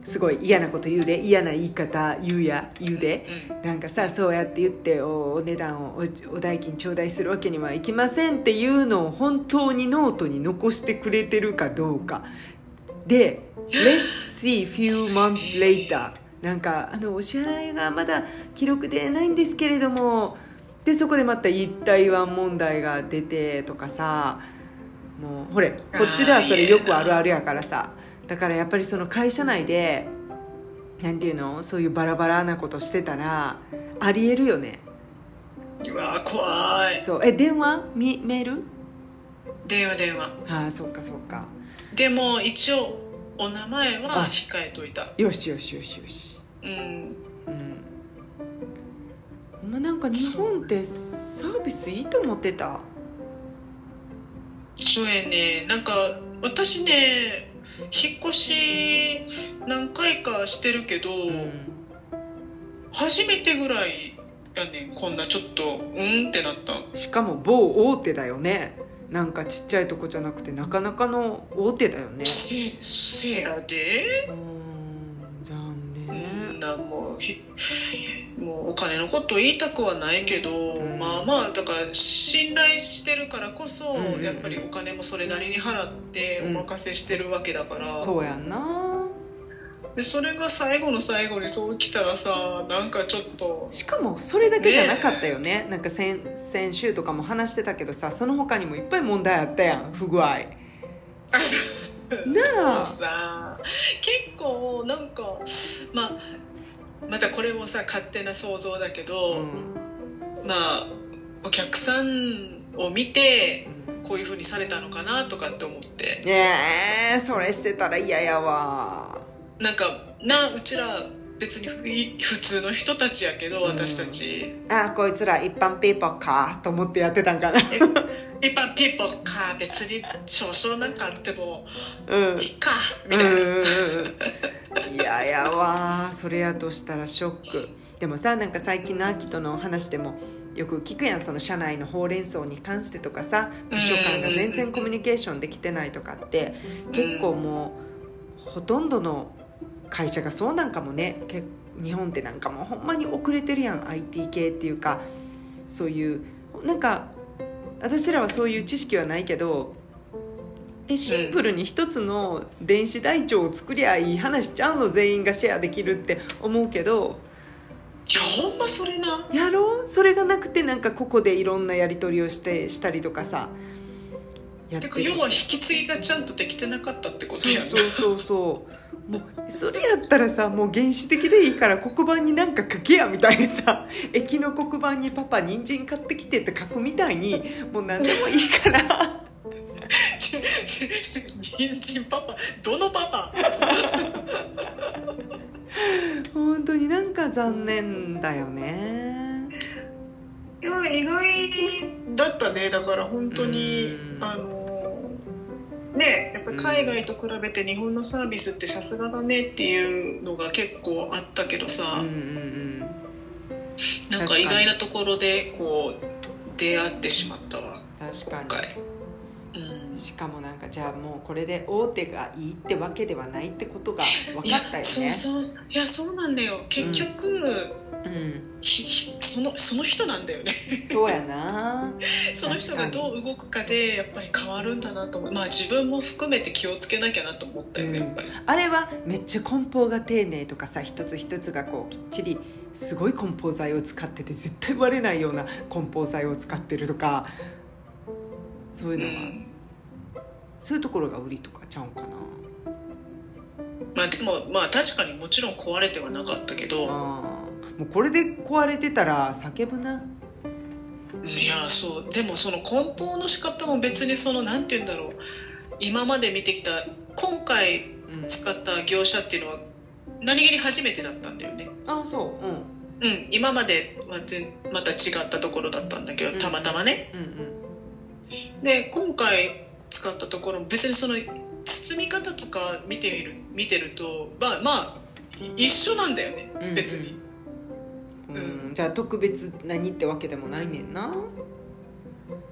すごい嫌なこと言うで。嫌な言い方言うや言うで。なんかさそうやって言っておお値段をおお代金頂戴するわけにはいきませんっていうのを本当にノートに残してくれてるかどうか。で「Let's see few months later」なんかあのお支払いがまだ記録でないんですけれどもでそこでまた一台湾問題が出てとかさもうほれこっちではそれよくあるあるやからさだからやっぱりその会社内でなんていうのそういうバラバラなことしてたらありえるよね。うわー怖い。そう。え電話？みメール？電話電話。ああそっかそっか。でも一応お名前はあ。控えといた。よしよしよしよし。うん。うん。まなんか日本ってサービスいいと思ってた？そうやね。なんか私ね引っ越し何回かしてるけど、初めてぐらいやねん。こんなちょっとうんってなった。しかも某大手だよねなんかちっちゃいとこじゃなくてなかなかの大手だよね。せせやで。うーん残う念んなんもうひもうお金のこと言いたくはないけど、うん。まあまあだから信頼してるからこそ、うん。うんやっぱりお金もそれなりに払ってお任せしてるわけだから、そうやんなでそれが最後の最後にそう来たらさなんかちょっとしかもそれだけじゃなかったよね。なんか先先週とかも話してたけどさその他にもいっぱい問題あったやん。不具合。なあ。さ結構なんかまあまたこれもさ勝手な想像だけど、うん。まあお客さんを見てこういうふうにされたのかなとかって思って。ねえそれしてたら嫌やわなんかなうちら別に普通の人たちやけど私たち、あこいつら一般ピーポーかと思ってやってたんかな。一般ピーポーか別に少々なんかあってもうん。いいかみたいな、うんうんうんいややわそれやとしたらショック。でもさなんか最近のアキトの話でもよく聞くやん。その社内のほうれん草に関してとかさ部署間が全然コミュニケーションできてないとかって。結構もうほとんどの会社がそうなんかもねけ日本ってなんかもうほんまに遅れてるやん IT 系っていうかそういうなんか私らはそういう知識はないけどえシンプルに一つの電子台帳を作りゃいい話ちゃうの全員がシェアできるって思うけどいやほんまそれな。やろ？うそれがなくてなんかここでいろんなやり取りをしてしたりとかさ。やってか要は引き継ぎがちゃんとできてなかったってことやそうそうそうそうもうそれやったらさもう原始的でいいから黒板になんか書けやみたいなさ 駅の黒板に「パパ人参買ってきて」って書くみたいにもう何でもいいから。人参パパ？どのパパ本当になんか残念だよね。意外だったね。だから本当にうん。あのねやっぱり海外と比べて日本のサービスってさすがだねっていうのが結構あったけどさ、うんうんうん。なんか意外なところでこう出会ってしまったわ確か今回、うん。にしかもなじゃあもうこれで大手がいいってわけではないってことが分かったよね。そうそう。いやそうなんだよ。結局、うん。ひひそのその人なんだよね。そうやな。その人がどう動くかでやっぱり変わるんだなと思う。まあ自分も含めて気をつけなきゃなと思ったよね、うん。やっぱり。あれはめっちゃ梱包が丁寧とかさ一つ一つがこうきっちりすごい梱包材を使ってて絶対割れないような梱包材を使ってるとかそういうのは、うんそういうところが売りとかちゃうんかな。まあでもまあ確かにもちろん壊れてはなかったけど。もうこれで壊れてたら叫ぶな。いやそう。でもその梱包の仕方も別にそのなんて言うんだろう。今まで見てきた今回うん使った業者っていうのは何気に初めてだったんだよね。あそう。うん。うん。今までは全また違ったところだったんだけうん。どたまたまね。うんうん。で今回使ったところ別にその包み方とか見てみる見てるとまあまあ一緒なんだよねうんうん。別に、うん、じゃあ特別何ってわけでもないねんな。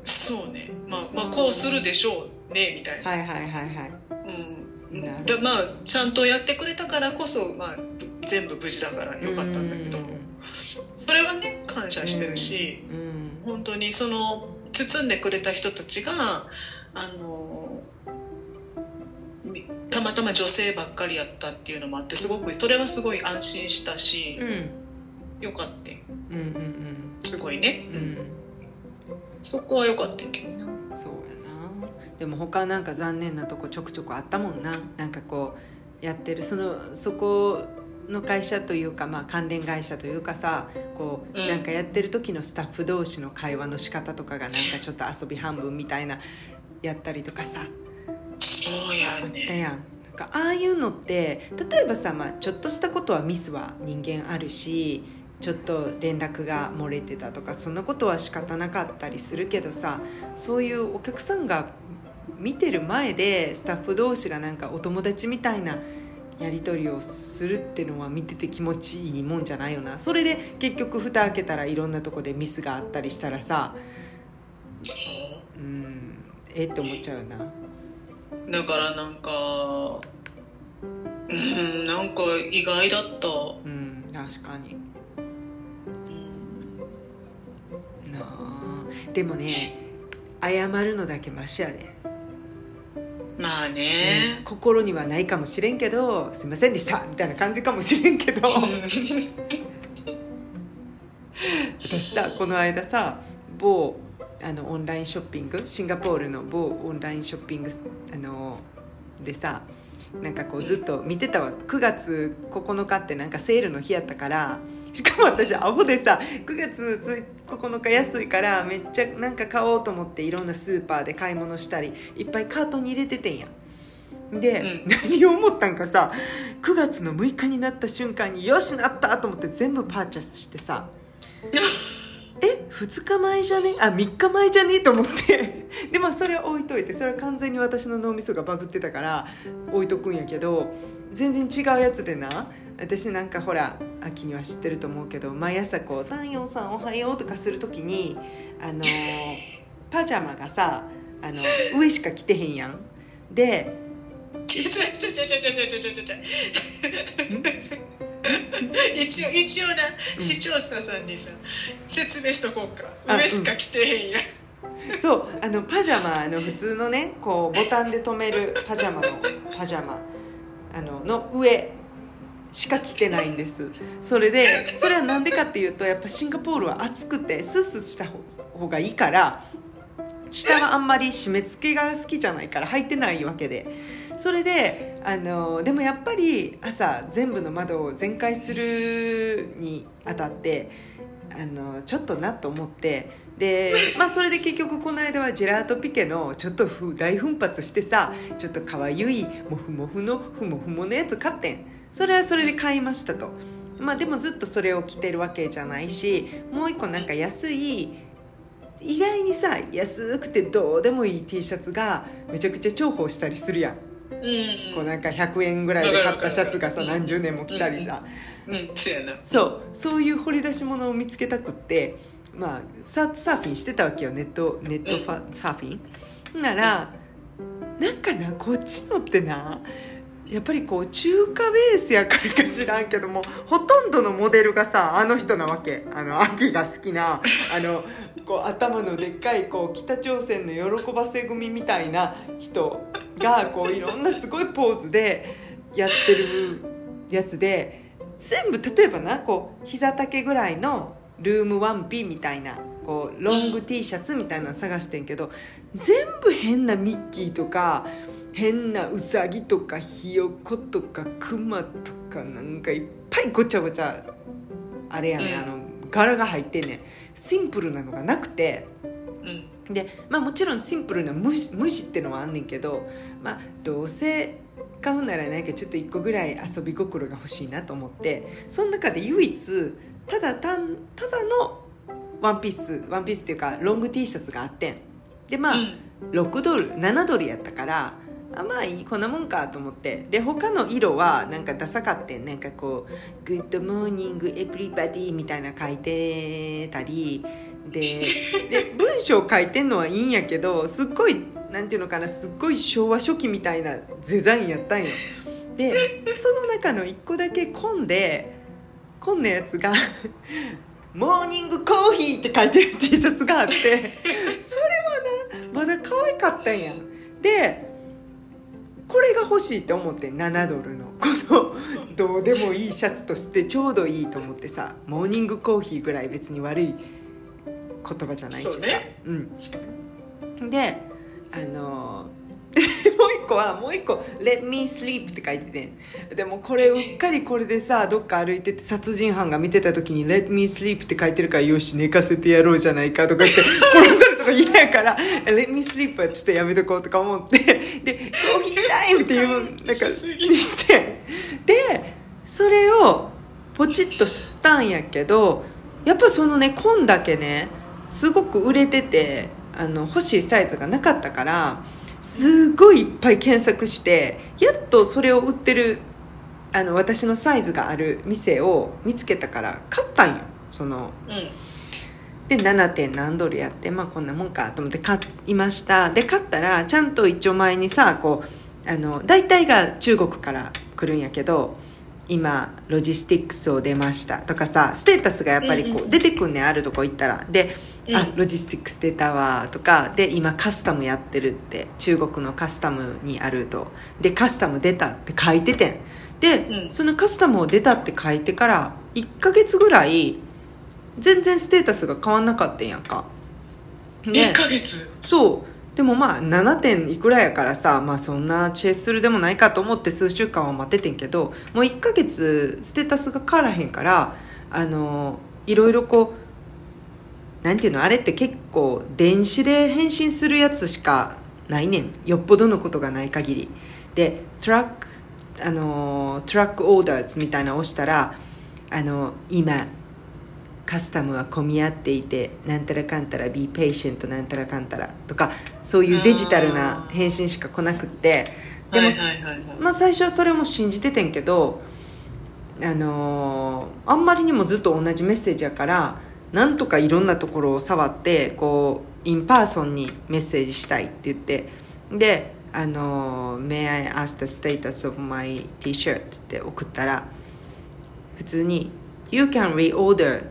そうね。まあまあこうするでしょうねみたいな、はいはいはいはい。うん。なるほでまあちゃんとやってくれたからこそ、まあ、ぶ全部無事だからよかったんだけど。それはね感謝してるし、うんうん。本当にその包んでくれた人たちがあのみたまたま女性ばっかりやったっていうのもあってすごくそれはすごい安心したし、うん。よかったよ。うんうんすごいね。うん。うん。そこはよかったけど。なそうやな。でも他なんか残念なとこちょくちょくあったもんな。なんかこうやってるそのそこの会社というか、まあ、関連会社というかさこう、うん。なんかやってる時のスタッフ同士の会話の仕方とかがなんかちょっと遊び半分みたいなやったりとかさ。そうやだねやん。なんかああいうのって例えばさ、まあ、ちょっとしたことはミスは人間あるしちょっと連絡が漏れてたとかそんなことは仕方なかったりするけどさそういうお客さんが見てる前でスタッフ同士がなんかお友達みたいなやり取りをするってのは見てて気持ちいいもんじゃないよな。それで結局蓋開けたらいろんなとこでミスがあったりしたらさ。うんえって思っちゃうよな。だからなんかうんなんか意外だった。うん確かに。なあ。でもね謝るのだけマシやで。まあね、うん心にはないかもしれんけどすいませんでしたみたいな感じかもしれんけど。私さこの間さ某あのオンラインショッピングシンガポールの某オンラインショッピングあのでさなんかこうずっと見てたわ。9月9日ってなんかセールの日やったからしかも私アホでさ9月9日安いからめっちゃなんか買おうと思っていろんなスーパーで買い物したりいっぱいカートに入れててんや。で、うん。何を思ったんかさ9月の6日になった瞬間によしなったと思って全部パーチャスしてさ え2日前じゃね？あ3日前じゃね？と思って。でまあそれは置いといてそれは完全に私の脳みそがバグってたから置いとくんやけど全然違うやつでな私なんかほら秋には知ってると思うけど毎朝こう「太陽さんおはよう」とかする時にあのー パジャマがさあの上しか着てへんやん。でちょちょちょちょちょちょちょちょちょ一応一応な、視聴者さんにさ説明しとこうか。あ上しか着てへんや、そうあのパジャマの普通のねこうボタンで留めるパジャマのパジャマ。あのの上しか着てないんです。それでそれはなんでかっていうとやっぱシンガポールは暑くてスースーした方がいいから下はあんまり締め付けが好きじゃないから履いてないわけでそれであのでもやっぱり朝全部の窓を全開するにあたってあのちょっとなと思ってで まあそれで結局この間はジェラートピケのちょっとふ大奮発してさちょっとかわゆいモフモフのふもふものやつ買ってん。それはそれで買いましたと。まあでもずっとそれを着てるわけじゃないしもう一個なんか安い意外にさ安くてどうでもいい T シャツがめちゃくちゃ重宝したりするやん、うん。こうなんか100円ぐらいで買ったシャツがさうん何十年も着たりさ、うん。そうそう。いう掘り出し物を見つけたくってまあササーフィンしてたわけよ。ネットネットファ、サーフィン。ならなんかなこっちのってなやっぱりこう中華ベースやからか知らんけどもほとんどのモデルがさあの人なわけ。あの秋が好きなあのこう頭のでっかいこう北朝鮮の喜ばせ組みたいな人がこういろんなすごいポーズでやってるやつで全部例えばなこう膝丈ぐらいのルームワンピみたいなこうロング T シャツみたいなの探してんけど全部変なミッキーとか変なウサギとかひよことかクマとかなんかいっぱいごちゃごちゃあれやね、うん。あの柄が入ってんねん。シンプルなのがなくてうんでまあもちろんシンプルな無地無地ってのはあんねんけどまあどうせ買うならなんかちょっと1個ぐらい遊び心が欲しいなと思ってその中で唯一ただたんただのワンピースワンピースっていうかロング T シャツがあってん。でまあ、うん。6ドル7ドルやったからあまあいいこんなもんかと思って。で他の色はなんかダサかってん。なんかこう「 Good morning everybody」みたいな書いてたりでで文章書いてんのはいいんやけどすっごいなんていうのかなすっごい昭和初期みたいなデザインやったんよ。でその中の1個だけ紺で紺のやつが「モーニングコーヒー」って書いてる T シャツがあってそれはなまだ可愛かったんや。でこれが欲しいって思って7ドルのこのどうでもいいシャツとしてちょうどいいと思ってさモーニングコーヒーぐらい別に悪い言葉じゃないしさ。そうね。うん、であのー もう一個はもう一個「Let me sleep」って書いててでもこれうっかりこれでさどっか歩いてて殺人犯が見てた時に「Let me sleep」って書いてるからよし寝かせてやろうじゃないかとか言って 殺されたら嫌やから「Let me sleep」はちょっとやめとこうとか思って。で「コーヒータイム」っていうなんかして。でそれをポチッと知ったんやけどやっぱそのね紺だけねすごく売れててあの欲しいサイズがなかったからすごいいっぱい検索してやっとそれを売ってるあの私のサイズがある店を見つけたから買ったんよ。そのうん。で 7. 点何ドルやってまあこんなもんかと思って買いました。で買ったらちゃんと一丁前にさこうあの大体が中国から来るんやけど今 logistics を出ましたとかさステータスがやっぱりこう出てくんねんあるとこ行ったら。でうん。あ logistics 出たわとかで今カスタムやってるって中国のカスタムにあると。でカスタム出たって書いててん。で、うん。そのカスタムを出たって書いてから1ヶ月ぐらい全然ステータスが変わんなかったんやんか。で1ヶ月？そう。でもまあ7点いくらやからさまあそんなチェイスするでもないかと思って数週間は待っててんけどもう1ヶ月ステータスが変わらへんからあのいろいろこうなんていうのあれって結構電子で返信するやつしかないねん。よっぽどのことがない限り。でトラックあのトラックオーダーズみたいなのを押したらあの今カスタムは混み合っていてなんたらかんたら be patient なんたらかんたらとかそういうデジタルな返信しか来なくって。でも、まあ、最初はそれも信じててんけどあのーあんまりにもずっと同じメッセージやからなんとかいろんなところを触ってこう in person にメッセージしたいって言ってで「あのー May I ask the status of my t-shirt」って送ったら普通に「You can reorder」っ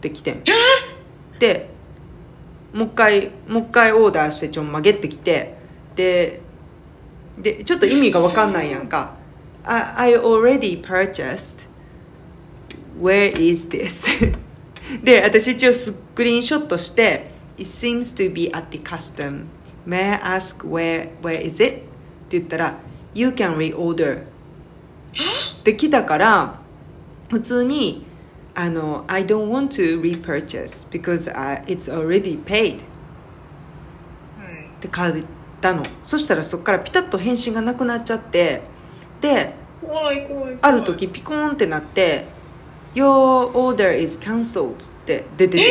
て来てん。でもう一回もう一回オーダーしてちょんまげってきてででちょっと意味が分かんないやんか「I, I already purchased. Where is this?」で私一応スクリーンショットして「It seems to be at the custom may I ask where, where is it?」って言ったら「You can reorder」で来たから普通にあの「I don't want to repurchase because、uh, it's already paid」はいって書いたのそしたらそこからピタッと返信がなくなっちゃってである時ピコーンってなって「Your order is cancelled」って出てて。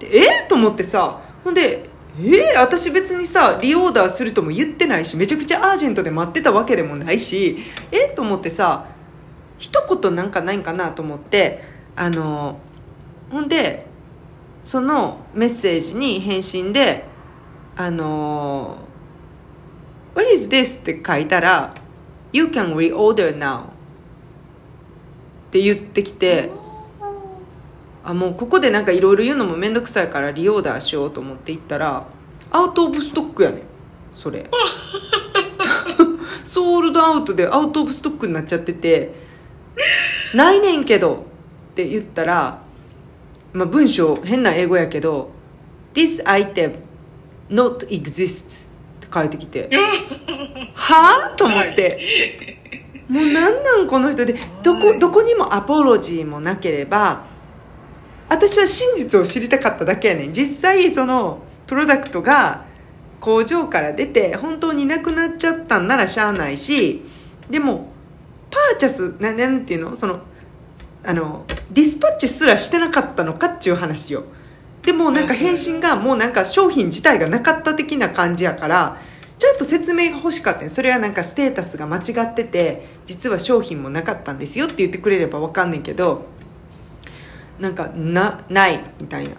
でえ？と思ってさ。ほんでえ？私別にさリオーダーするとも言ってないしめちゃくちゃアージェントで待ってたわけでもないしえ？と思ってさ一言なんかないんかなと思ってあのほんでそのメッセージに返信であの「What is this?」って書いたら「You can reorder now」って言ってきてあもうここでなんかいろいろ言うのも面倒くさいからリオーダーしようと思って行ったらアウト・オブ・ストックやねんそれ ソールドアウトでアウト・オブ・ストックになっちゃってて「ないねんけど」って言ったら、まあ、文章変な英語やけど「This item not exist」って書いてきて「はあ?」と思って。もうなんなんこの人でどこどこにもアポロジーもなければ私は真実を知りたかっただけやねん。実際そのプロダクトが工場から出て本当になくなっちゃったんならしゃあないしでもパーチャスななんていうの？そのあのディスパッチすらしてなかったのかっちゅう話よ。でもなんか返信がもうなんか商品自体がなかった的な感じやからちゃんと説明が欲しかったねそれはなんかステータスが間違ってて実は商品もなかったんですよって言ってくれれば分かんねんけどなんかなないみたいな。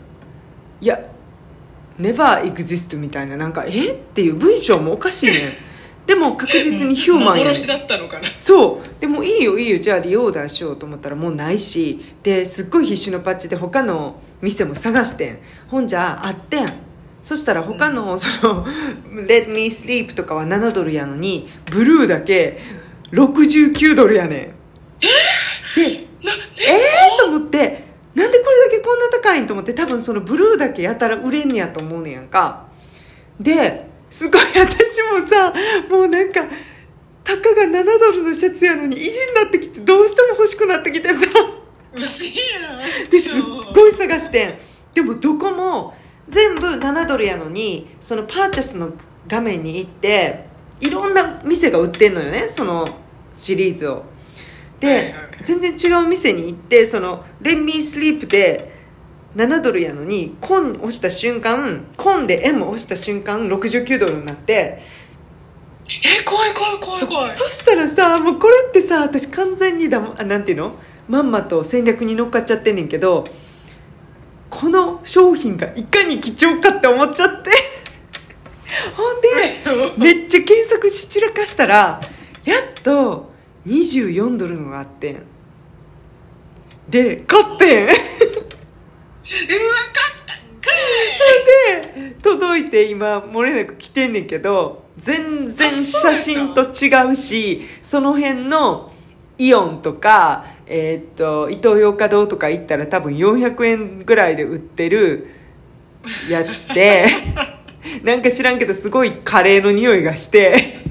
いや never exist みたいな。なんかえ？っていう文章もおかしいねん。でも確実にヒューマンやねだったのかな。そう。でもいいよいいよ。じゃあリオーダーしようと思ったらもうないし。ですっごい必死のパッチで他の店も探してん。ほんじゃあってんそしたら他のその「Let me sleep」とかは7ドルやのにブルーだけ69ドルやねん。でえ？ー、と思ってなんでこれだけこんな高いんと思って多分そのブルーだけやたら売れんねやと思うねやんか。ですごい私もさもうなんかたかが7ドルのシャツやのに意地になってきてどうしても欲しくなってきてさ。ですっごい探してん。でもどこも全部7ドルやのにそのパーチャスの画面に行っていろんな店が売ってんのよねそのシリーズを。で、全然違う店に行ってその「レンミースリープで7ドルやのにコン押した瞬間コンで M 押した瞬間69ドルになって。え怖い怖い怖い怖い。そそしたらさもうこれってさ私完全にだもあなんていうの？まんまと戦略に乗っかっちゃってんねんけどこの商品がいかに貴重かって思っちゃって。ほんでめっちゃ検索し散らかしたらやっと24ドルのがあってん。で買ってん。うわかったで届いて今漏れなく来てんねんけど全然写真と違うしその辺のイオンとか、えーっとイトーヨーカドーとか行ったら多分400円ぐらいで売ってるやつで なんか知らんけどすごいカレーの匂いがして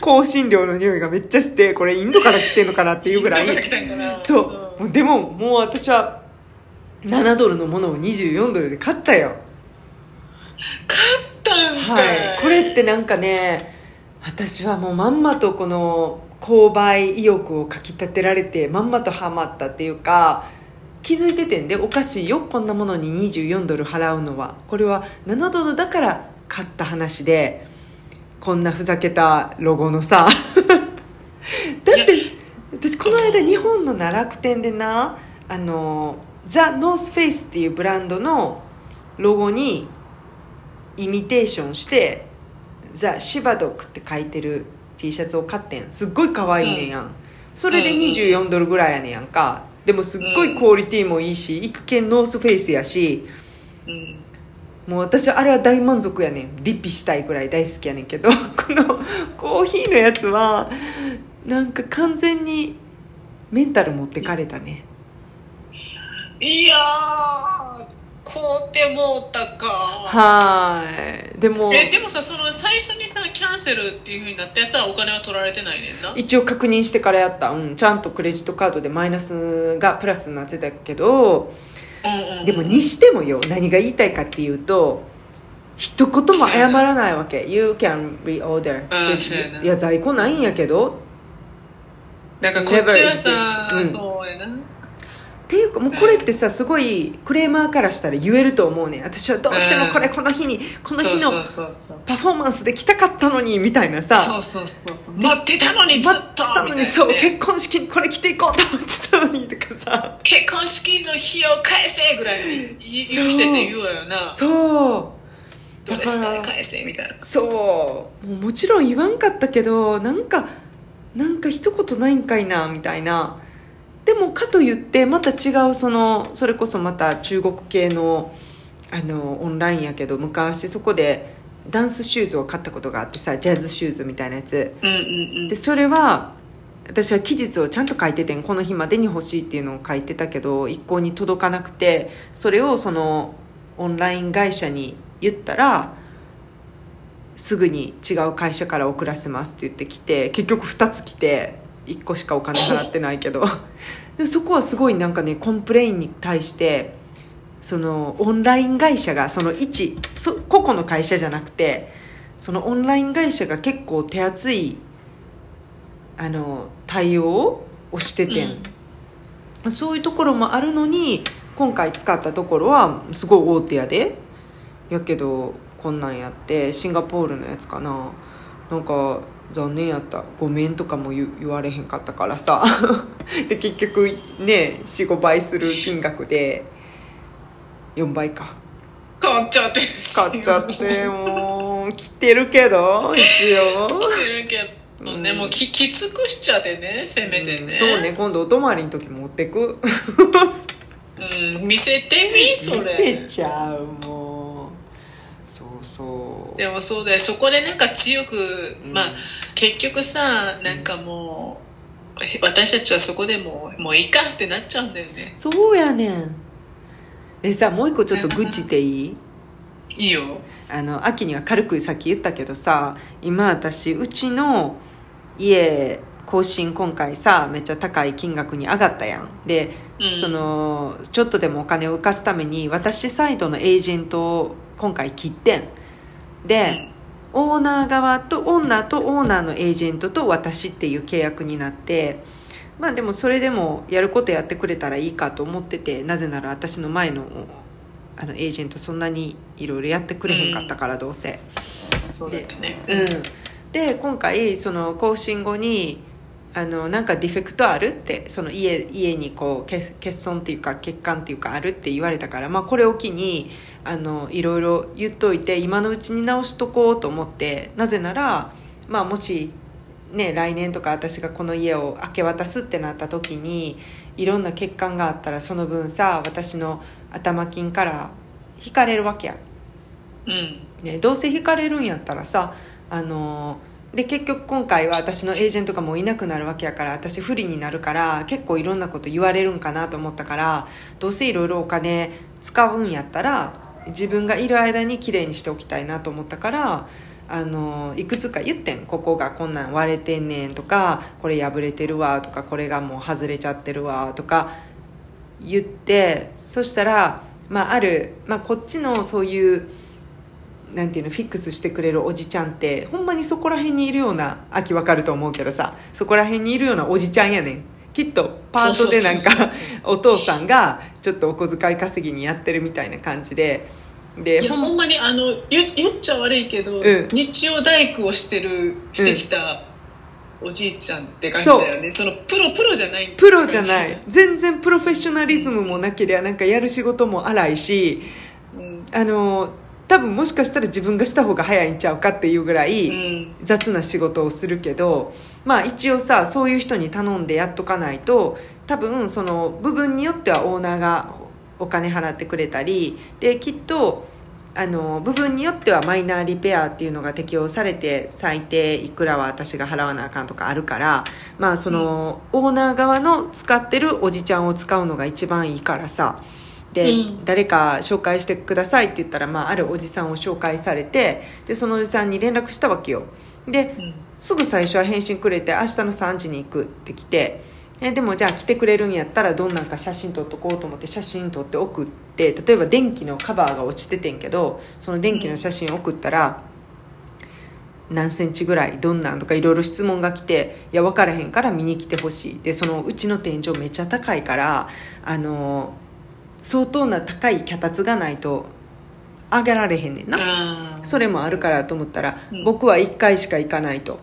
香辛料の匂いがめっちゃしてこれインドから来てんのかなっていうぐらい。そう。もうでももう私は7ドルのものを24ドルで買ったよ。買ったんかはい。これってなんかね私はもうまんまとこの購買意欲をかきたてられてまんまとハマったっていうか気づいててんでおかしいよこんなものに24ドル払うのは。これは7ドルだから買った話でこんなふざけたロゴのさ。だって私この間日本の奈楽店でなあのザ・ノースフェイスっていうブランドのロゴにイミテーションして「ザ・シバドック」って書いてる T シャツを買ってん。すっごい可愛いねんやん、それで24ドルぐらいやねんやんか。でもすっごいクオリティもいいし行くけんノースフェイスやし。うん。もう私あれは大満足やねん。ディッピしたいぐらい大好きやねんけど。このコーヒーのやつはなんか完全にメンタル持ってかれたね。いやー買うてもうたか。はーい。でもえでもさその最初にさキャンセルっていうふうになったやつはお金は取られてないねんな。一応確認してからやった、うん、ちゃんとクレジットカードでマイナスがプラスになってたけどうんうんうんでもにしてもよ。何が言いたいかっていうと一言も謝らないわけ「You can reorder」いや在庫ないんやけど。なんかこっちはさ、うん。そうやなっていうかもうこれってさすごいクレーマーからしたら言えると思うね。ん私はどうしてもこれこの日にこの日のパフォーマンスで来たかったのにみたいなさ。そうそうそうそう。待ってたのにずっ待ってとたのにそう結婚式にこれ着ていこうと思ってたのにとかさ。結婚式の費用返せぐらいに言う人って言うわよな。そう。ドレス代返せみたいな。そう。もうもちろん言わんかったけどなんかなんか一言ないんかいなみたいなでもかといってまた違うそのそれこそまた中国系のあのオンラインやけど昔そこでダンスシューズを買ったことがあってさジャズシューズみたいなやつ。うんうんうん。でそれは私は期日をちゃんと書いててんこの日までに欲しいっていうのを書いてたけど一向に届かなくてそれをそのオンライン会社に言ったらすぐに違う会社から送らせますって言ってきて結局2つ来て1個しかお金払ってないけど。でそこはすごいなんかね complain に対してそのオンライン会社がその一そ個々の会社じゃなくてそのオンライン会社が結構手厚いあの対応をしててん、そういうところもあるのに今回使ったところはすごい大手やで。やけどこんなんやってシンガポールのやつかな。なんか残念やった。ごめんとかも言言われへんかったからさ。で結局ね45倍する金額で。4倍か。買っちゃって買っちゃってもう来てるけど一応。来てるけど。ね、もうききつくしちゃってねせめてね、そうね今度お泊まりの時持ってく。うん、見せてみ そ見れせちゃうもう。そうそう。でもそうだよ。そこでなんか強く、うん。まあ結局さなんかもうえ私たちはそこでもうもういいかってなっちゃうんだよね。そうやねん。でさもう一個ちょっと愚痴でいい？いいよ。あの秋には軽くさっき言ったけどさ今私うちの家更新今回さめっちゃ高い金額に上がったやん。で、うん。そのちょっとでもお金を浮かすために私サイドのエージェントを今回切ってん。で、オーナー側とオーナーとオーナーのエージェントと私っていう契約になってまあでもそれでもやることやってくれたらいいかと思っててなぜなら私の前のあのエージェントそんなにいろいろやってくれへんかったからどうせ。そうだね。うん、で今回その更新後にあのなんかディフェクトあるってその家家にこう欠欠損っていうか欠陥っていうかあるって言われたから、まあ、これを機にあのいろいろ言っといて今のうちに直しとこうと思ってなぜなら、まあ、もし、ね、来年とか私がこの家を明け渡すってなった時にいろんな欠陥があったらその分さ私の頭金から引かれるわけや、うん。ね、どうせ引かれるんやったらさあので結局今回は私のエージェントがもういなくなるわけやから私不利になるから結構いろんなこと言われるんかなと思ったからどうせいろいろお金使うんやったら自分がいる間に綺麗にしておきたいなと思ったからあのいくつか言ってん。ここがこんなん割れてんねんとかこれ破れてるわとかこれがもう外れちゃってるわとか言ってそしたら、まあ、ある、まあ、こっちのそういうなんていうのフィックスしてくれるおじちゃんってほんまにそこら辺にいるような秋わかると思うけどさそこら辺にいるようなおじちゃんやねん。きっとパートでなんかお父さんがちょっとお小遣い稼ぎにやってるみたいな感じで。でほんまにあの言言っちゃ悪いけど、ん。日曜大工をしてるしてきたおじいちゃんって感じだよね、そのプロプロじゃない。プロじゃない。全然プロフェッショナリズムもなければなんかやる仕事も荒いしうん、あの多分もしかしたら自分がした方が早いんちゃうかっていうぐらい、うん。雑な仕事をするけどまあ一応さそういう人に頼んでやっとかないと多分その部分によってはオーナーがお金払ってくれたりできっとあの部分によってはマイナーリペアっていうのが適用されて最低いくらは私が払わなあかんとかあるからまあその、オーナー側の使ってるおじちゃんを使うのが一番いいからさで、うん。誰か紹介してくださいって言ったら、まあ、あるおじさんを紹介されてでそのおじさんに連絡したわけよ。でうん。すぐ最初は返信くれて明日の3時に行くって来てえでもじゃあ来てくれるんやったらどんなんか写真撮っとこうと思って写真撮って送って例えば電気のカバーが落ちててんけどその電気の写真送ったら、何センチぐらいどんなんとかいろいろ質問が来ていや分からへんから見に来てほしい。でそのうちの天井めっちゃ高いからあの相当な高い脚立がないと上げられへんねんな。それもあるからと思ったら、うん。僕は1回しか行かないと。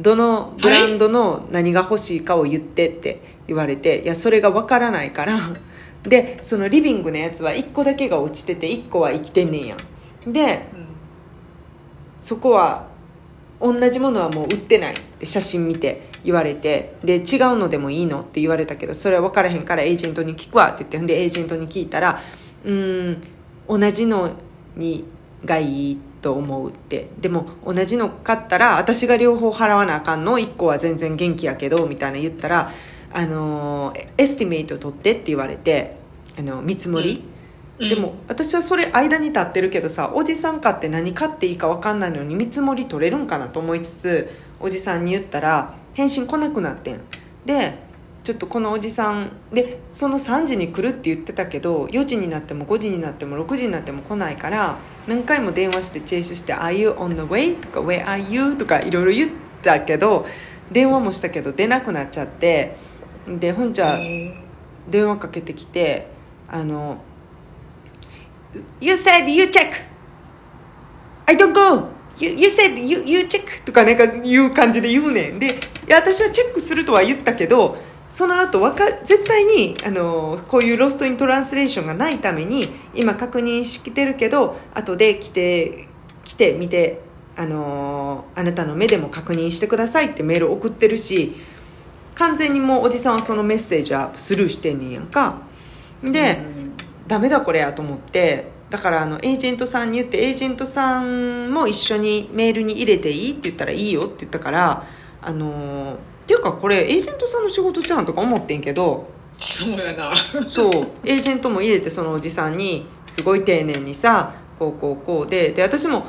どのブランドの何が欲しいかを言ってって言われて、い、やそれが分からないから。でそのリビングのやつは1個だけが落ちてて1個は生きてんねんや。んでうん。そこは同じものはもう売ってないって写真見て言われてで違うのでもいいのって言われたけどそれは分からへんからエージェントに聞くわって言ってほんでエージェントに聞いたらうん同じのにがいいと思うって。でも同じの買ったら私が両方払わなあかんの？1個は全然元気やけどみたいな言ったらあの estimate 取ってって言われてあの見積もり、うんでも私はそれ間に立ってるけどさおじさん買って何買っていいか分かんないのに見積もり取れるんかなと思いつつおじさんに言ったら返信来なくなってんでちょっとこのおじさんでその3時に来るって言ってたけど4時になっても5時になっても6時になっても来ないから何回も電話してチェイスして「Are you on the way?」とか「Where are you?」とかいろいろ言ったけど電話もしたけど出なくなっちゃってでほんじゃうん電話かけてきてあの「You said you check. I don't go. You, you said you, you check」とかなんか言う感じで言うねん。でいや私はチェックするとは言ったけどその後わか絶対にあのこういうロストイントランスレーションがないために今確認してるけど後で来て来て見てあのあなたの目でも確認してくださいってメール送ってるし完全にもうおじさんはそのメッセージはスルーしてんねんやんか。で、ダメだこれやと思ってだからあのエージェントさんに言ってエージェントさんも一緒にメールに入れていいって言ったらいいよって言ったからあのーっていうかこれエージェントさんの仕事じゃんとか思ってんけどそうやな。そうエージェントも入れてそのおじさんにすごい丁寧にさこうこうこうでで私も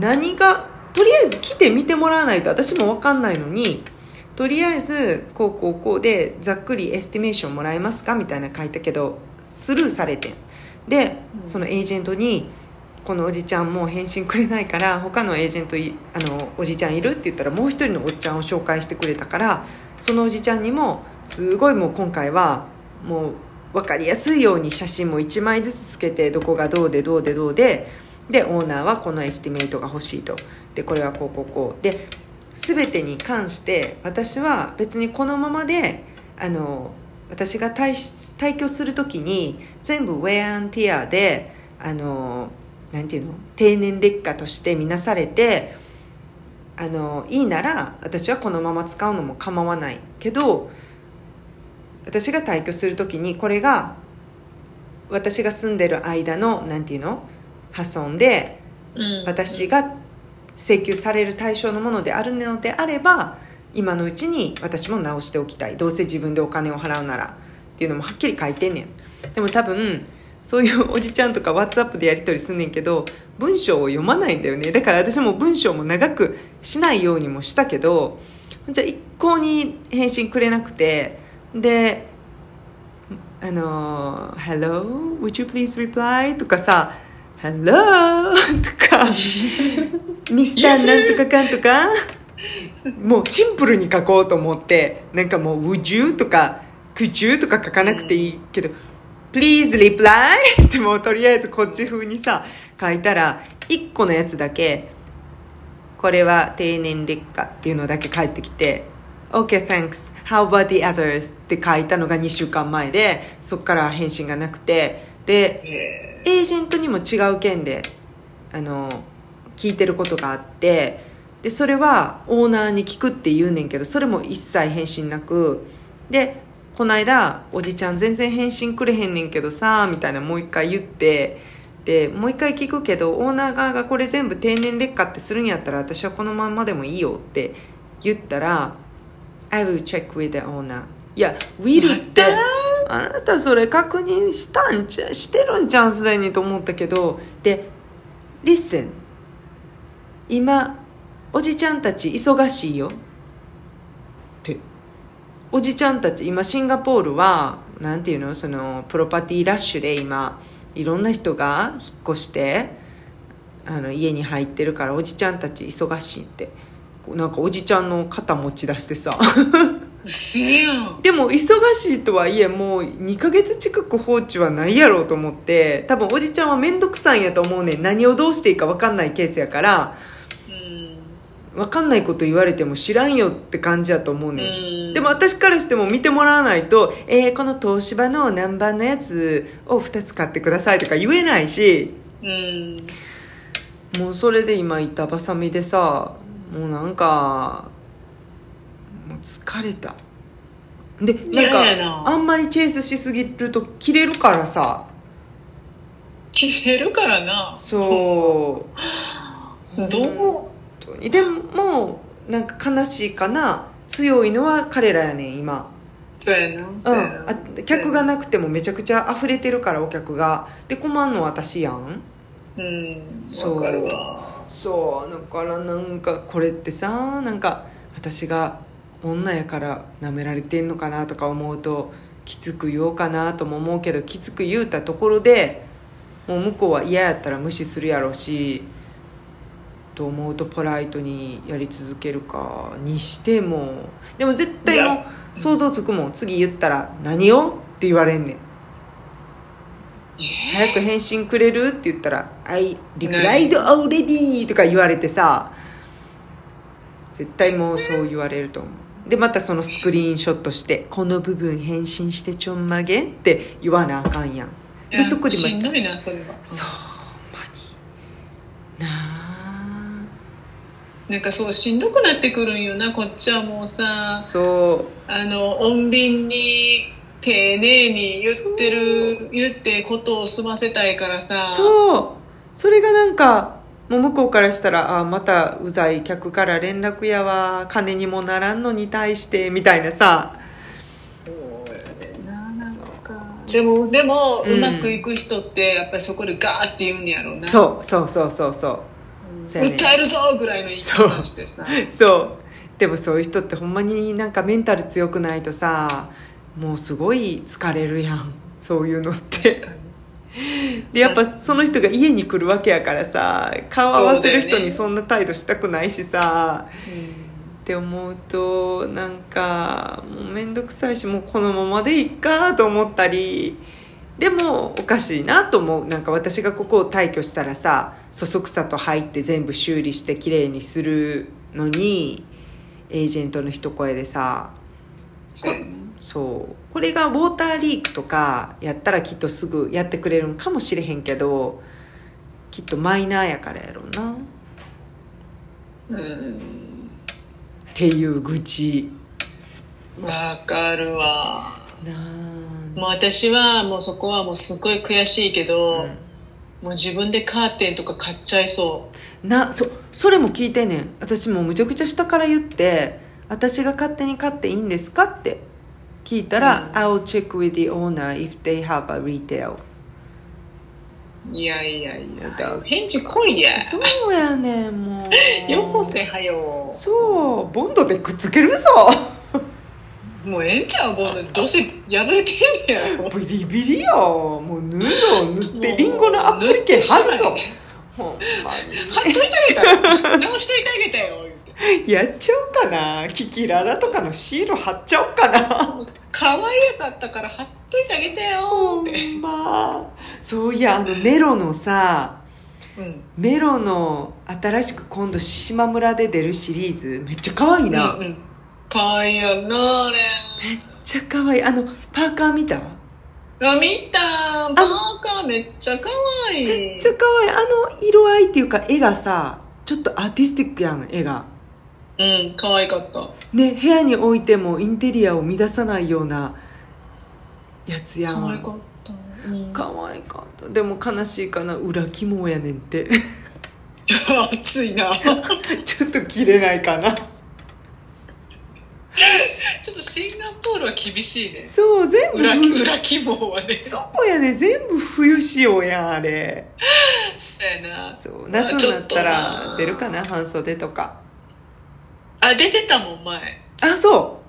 何がとりあえず来て見てもらわないと私も分かんないのにとりあえずこうこうこうでざっくり estimation もらえますか？みたいな書いたけどスルーされて。んでうん。そのエージェントにこのおじちゃんもう返信くれないから他のエージェントいあのおじちゃんいるって言ったらもう一人のおっちゃんを紹介してくれたからそのおじちゃんにもすごいもう今回はもう分かりやすいように写真も1枚ずつつけてどこがどうでどうでどうで。でオーナーはこの estimate が欲しいと。でこれはこうこうこう。で全てに関して私は別にこのままであの私が退退去する時に全部ウェアアンティアであのなんていうの？定年劣化として見なされてあのいいなら私はこのまま使うのも構わないけど私が退去する時にこれが私が住んでる間のなんていうの？破損でうん。私が請求される対象のものであるのであれば今のうちに私も直しておきたいどうせ自分でお金を払うならっていうのもはっきり書いてんねんでも多分そういうおじちゃんとか WhatsApp でやり取りすんねんけど文章を読まないんだよねだから私も文章も長くしないようにもしたけどじゃあ一向に返信くれなくてであの「Hello? Would you please reply?」とかさ「Hello? 」とか「ミスターなんとかかんとか」もうシンプルに書こうと思ってなんかもう「Would you?」とか「Could you?」とか書かなくていいけど「Please reply 」ってもうとりあえずこっち風にさ書いたら1個のやつだけこれは定年劣化っていうのだけ返ってきて OK thanks how about the others? って書いたのが2週間前でそっから返信がなくてでへエージェントにも違う件であの聞いてることがあってでそれはオーナーに聞くって言うねんけどそれも一切返信なくでこの間「おじちゃん全然返信くれへんねんけどさ」みたいなもう一回言ってでもう一回聞くけどオーナー側がこれ全部定年劣化ってするんやったら私はこのまんまでもいいよって言ったら「I will check with the owner」いや「will」ってあなたそれ確認したんちゃしてるんちゃうんすでにと思ったけどで「Listen 今おじちゃんたち忙しいよ」って。おじちゃんたち今シンガポールはなんていうの？そのプロパティラッシュで今いろんな人が引っ越してあの家に入ってるからおじちゃんたち忙しいって。こうなんかおじちゃんの肩持ち出してさ。でも忙しいとはいえもう2ヶ月近く放置はないやろうと思って多分おじちゃんは面倒くさいんやと思うねん。何をどうしていいか分かんないケースやからうん分かんないこと言われても知らんよって感じやと思うねでも私からしても見てもらわないと「えー、この東芝の何番のやつを2つ買ってください」とか言えないし。うん。もうそれで今板挟みでさもうなんかもう疲れた。でなんかな。あんまりチェイスしすぎると切れるからさ。切れるからな。そう。どう本当に。でもなんか悲しいかな。強いのは彼らやねん今。そうやな。そうやな。うん、あ客がなくてもめちゃくちゃ溢れてるからお客が。で困んの私やん。うん。そう。わかるわ。そうだからなんかこれってさなんか私が女やから舐められてんのかなとか思うときつく言おうかなとも思うけどきつく言うたところでもう向こうは嫌やったら無視するやろうしと思うとポライトにやり続けるかにしてもでも絶対もう想像つくもん次言ったら「何を?」って言われんねん。早く返信くれるって言ったら「I replied already」とか言われてさ絶対もうそう言われると思う。でまたそのスクリーンショットして「この部分返信してちょんまげ」って言わなあかんやん。でそこでまた。しんどいなそれは。そうほんまに。なあなんかそうしんどくなってくるんよなこっちはもうさ。そう。あの穏便に丁寧に言ってる言ってことを済ませたいからさ。そう。それがなんかもう向こうからしたらあまたうざい客から連絡やわ。金にもならんのに対してみたいなさ。そうやねんななんか。でもでも、ううんまくいく人ってやっぱりそこでガーって言うんやろうな。そうそうそうそうそう訴えるぞぐらいの言い方してさ。そう。でもそういう人ってほんまになんかメンタル強くないとさもうすごい疲れるやん。そういうのって。でやっぱその人が家に来るわけやからさ顔合わせる人にそんな態度したくないしさ、って思うとなんかもう面倒くさいしもうこのままでいいかと思ったりでもおかしいなと思う。なんか私がここを退去したらさそそくさと入って全部修理してきれいにするのにエージェントの一声でさそう。これがウォーターリークとかやったらきっとすぐやってくれるのかもしれへんけどきっとマイナーやからやろうな。っうん。ていう愚痴。わかるわ。なん。もう私はもうそこはもうすごい悔しいけど、うんもう自分でカーテンとか買っちゃいそなそそれも聞いてんねん。私もうむちゃくちゃ下から言って私が勝手に買っていいんですかって聞いたら、うん。I'll check with the owner if they have a retail. ういやいやいや。だ返事来いや。そうやねんもう。よこせはよそうボンドでくっつけるぞもうええんちゃうもうどうせ破れてんねやビリビリよ。もう塗るぞ塗ってリンゴのアップリケ貼るぞ。ほんま貼っといてあげたよ直しといてあげたよ。やっちゃおうかな。キキララとかのシール貼っちゃおうかな。可愛いやつあったから貼っといてあげてよほって。んま。そういやあのメロのさうん。メロの新しく今度島村で出るシリーズめっちゃ可愛いな、うんうん可愛いやんなあれちゃ可愛いあのパーカー見た？あ見た。パーカーめっちゃ可愛いめっちゃ可愛いあの色合いっていうか絵がさちょっとアーティスティックやん絵が。うん可愛かった。ね部屋に置いてもインテリアを乱さないようなやつやん。可愛かった、うん、可愛かった。でも悲しいかな。裏肝やねんって。熱いな。ちょっと切れないかな ちょっとシンガポールは厳しいね。そう全部裏冬裏肝はね。そうやね。全部冬仕様やんあれ。そうやな。そうまあ夏になったら出るかな半袖とか。あ出てたもん前。あそ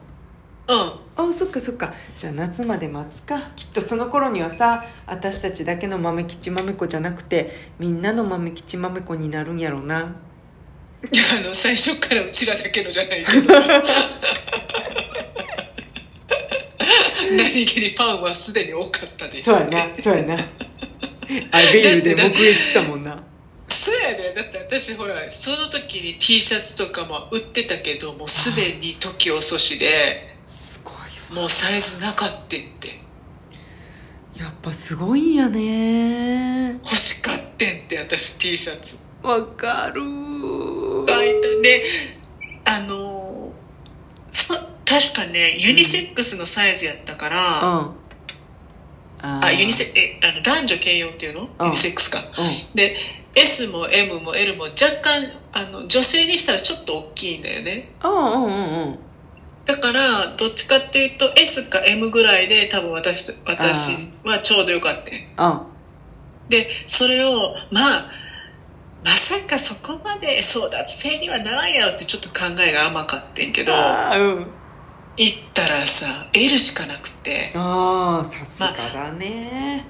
う。うん。あそっかそっか。じゃあ夏まで待つか。きっとその頃にはさ私たちだけの豆吉豆子じゃなくてみんなの豆吉豆子になるんやろうなあの最初からうちらだけのじゃないけど。何気にファンはすでに多かったで。そうやなそうやなあベイルで目撃したもんな。そうやね。だって私ほらその時に T シャツとかも売ってたけどもうすでに時遅しですごいもうサイズなかったって。わやっぱすごいんやね。欲しかってんって私 T シャツわかる。であのそ確かねユニセックスのサイズやったから、うん。ああユニセえあの男女兼用っていうの、うん。ユニセックスか。うで S も M も L も若干あの女性にしたらちょっと大きいんだよね。んうんうんうんうん。だからどっちかっていうと S か M ぐらいで多分私と私はちょうどよかった。でそれをまあまさかそこまで争奪戦にはならんやろってちょっと考えが甘かってんけどうん。行ったらさ L しかなくて。あーさすがだね、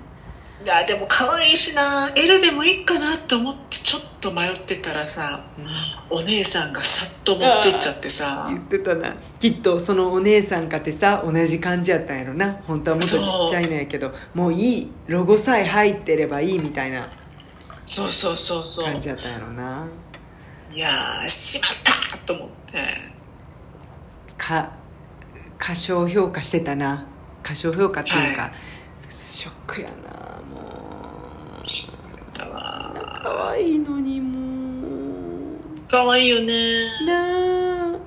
いやでも可愛いしな。L でもいいかなって思ってちょっと迷ってたらさうん。お姉さんがさっと持ってっちゃってさ。言ってたな。きっとそのお姉さんかってさ同じ感じやったんやろな。本当はもっとちっちゃいのやけどもういい。ロゴさえ入ってればいいみたいなそうそうそうそう。感じやったんやろな。いやーしまったと思って。か過小評価してたな。過小評価っていうか、ショックやなもだわう可愛いのにも可愛いよね。うなあ。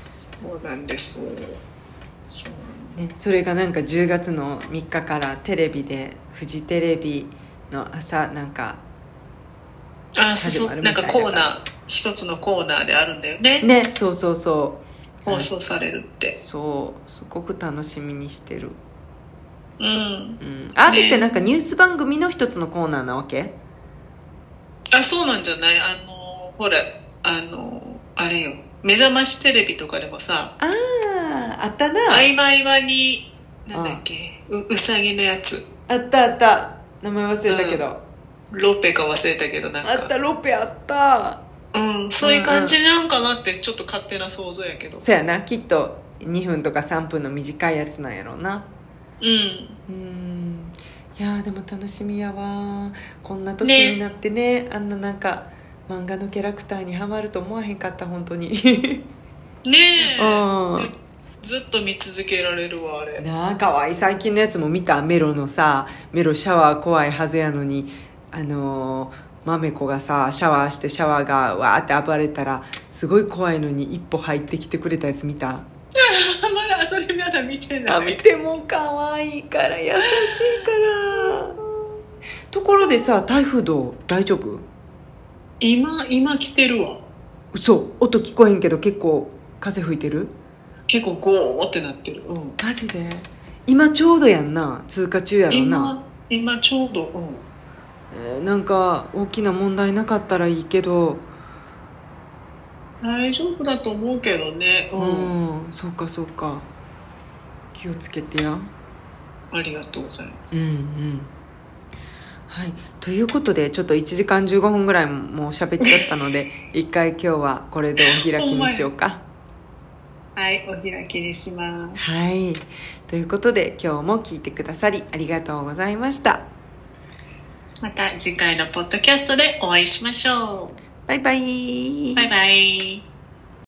そうなんです。そう。ね、それがなんか10月の3日からテレビでフジテレビの朝なんかあそうそう。なんかコーナー一つのコーナーであるんだよね。ねそうそうそう。放送されるって。そうすごく楽しみにしてる、うん。うん、あれってなんかニュース番組の一つのコーナーなわけ？あそうなんじゃない？あのほらあのあれよ。目覚ましテレビとかでもさあああったな。合間合間になんだっけ？ううさぎのやつ。あったあった名前忘れたけど、ロペか忘れたけどなんか。あったロペあった。うん、そういう感じなんかなってちょっと勝手な想像やけど。そやな。きっと2分とか3分の短いやつなんやろうな。うん。うん。いやーでも楽しみやわこんな年になってねあんななんか漫画のキャラクターにはまると思わへんかった本当に。ねえ。うんずっと見続けられるわあれ。なあかわいい最近のやつも見た？メロのさメロシャワー怖いはずやのにあのー、マメコがさシャワーしてシャワーがわーって暴れたらすごい怖いのに一歩入ってきてくれたやつ見た？まだそれまだ見てない。あ見ても可愛いから優しいから。ところでさ台風どう？大丈夫？今今来てるわ。嘘。音聞こえんけど結構風吹いてる？結構ゴーってなってる、うん、マジで？今ちょうどやんな。通過中やろな。今今ちょうど。うん。えーなんか大きな問題なかったらいいけど。大丈夫だと思うけどね。ううん、ん、そうかそうか。気をつけてや。うんありがとうございます、うんはい。ということでちょっと1時間15分ぐらいもう喋っちゃったので 一回今日はこれでお開きにしようかはいお開きにします。はいということで今日も聞いてくださりありがとうございました。また次回のポッドキャストでお会いしましょう。バイバイ。バイバイ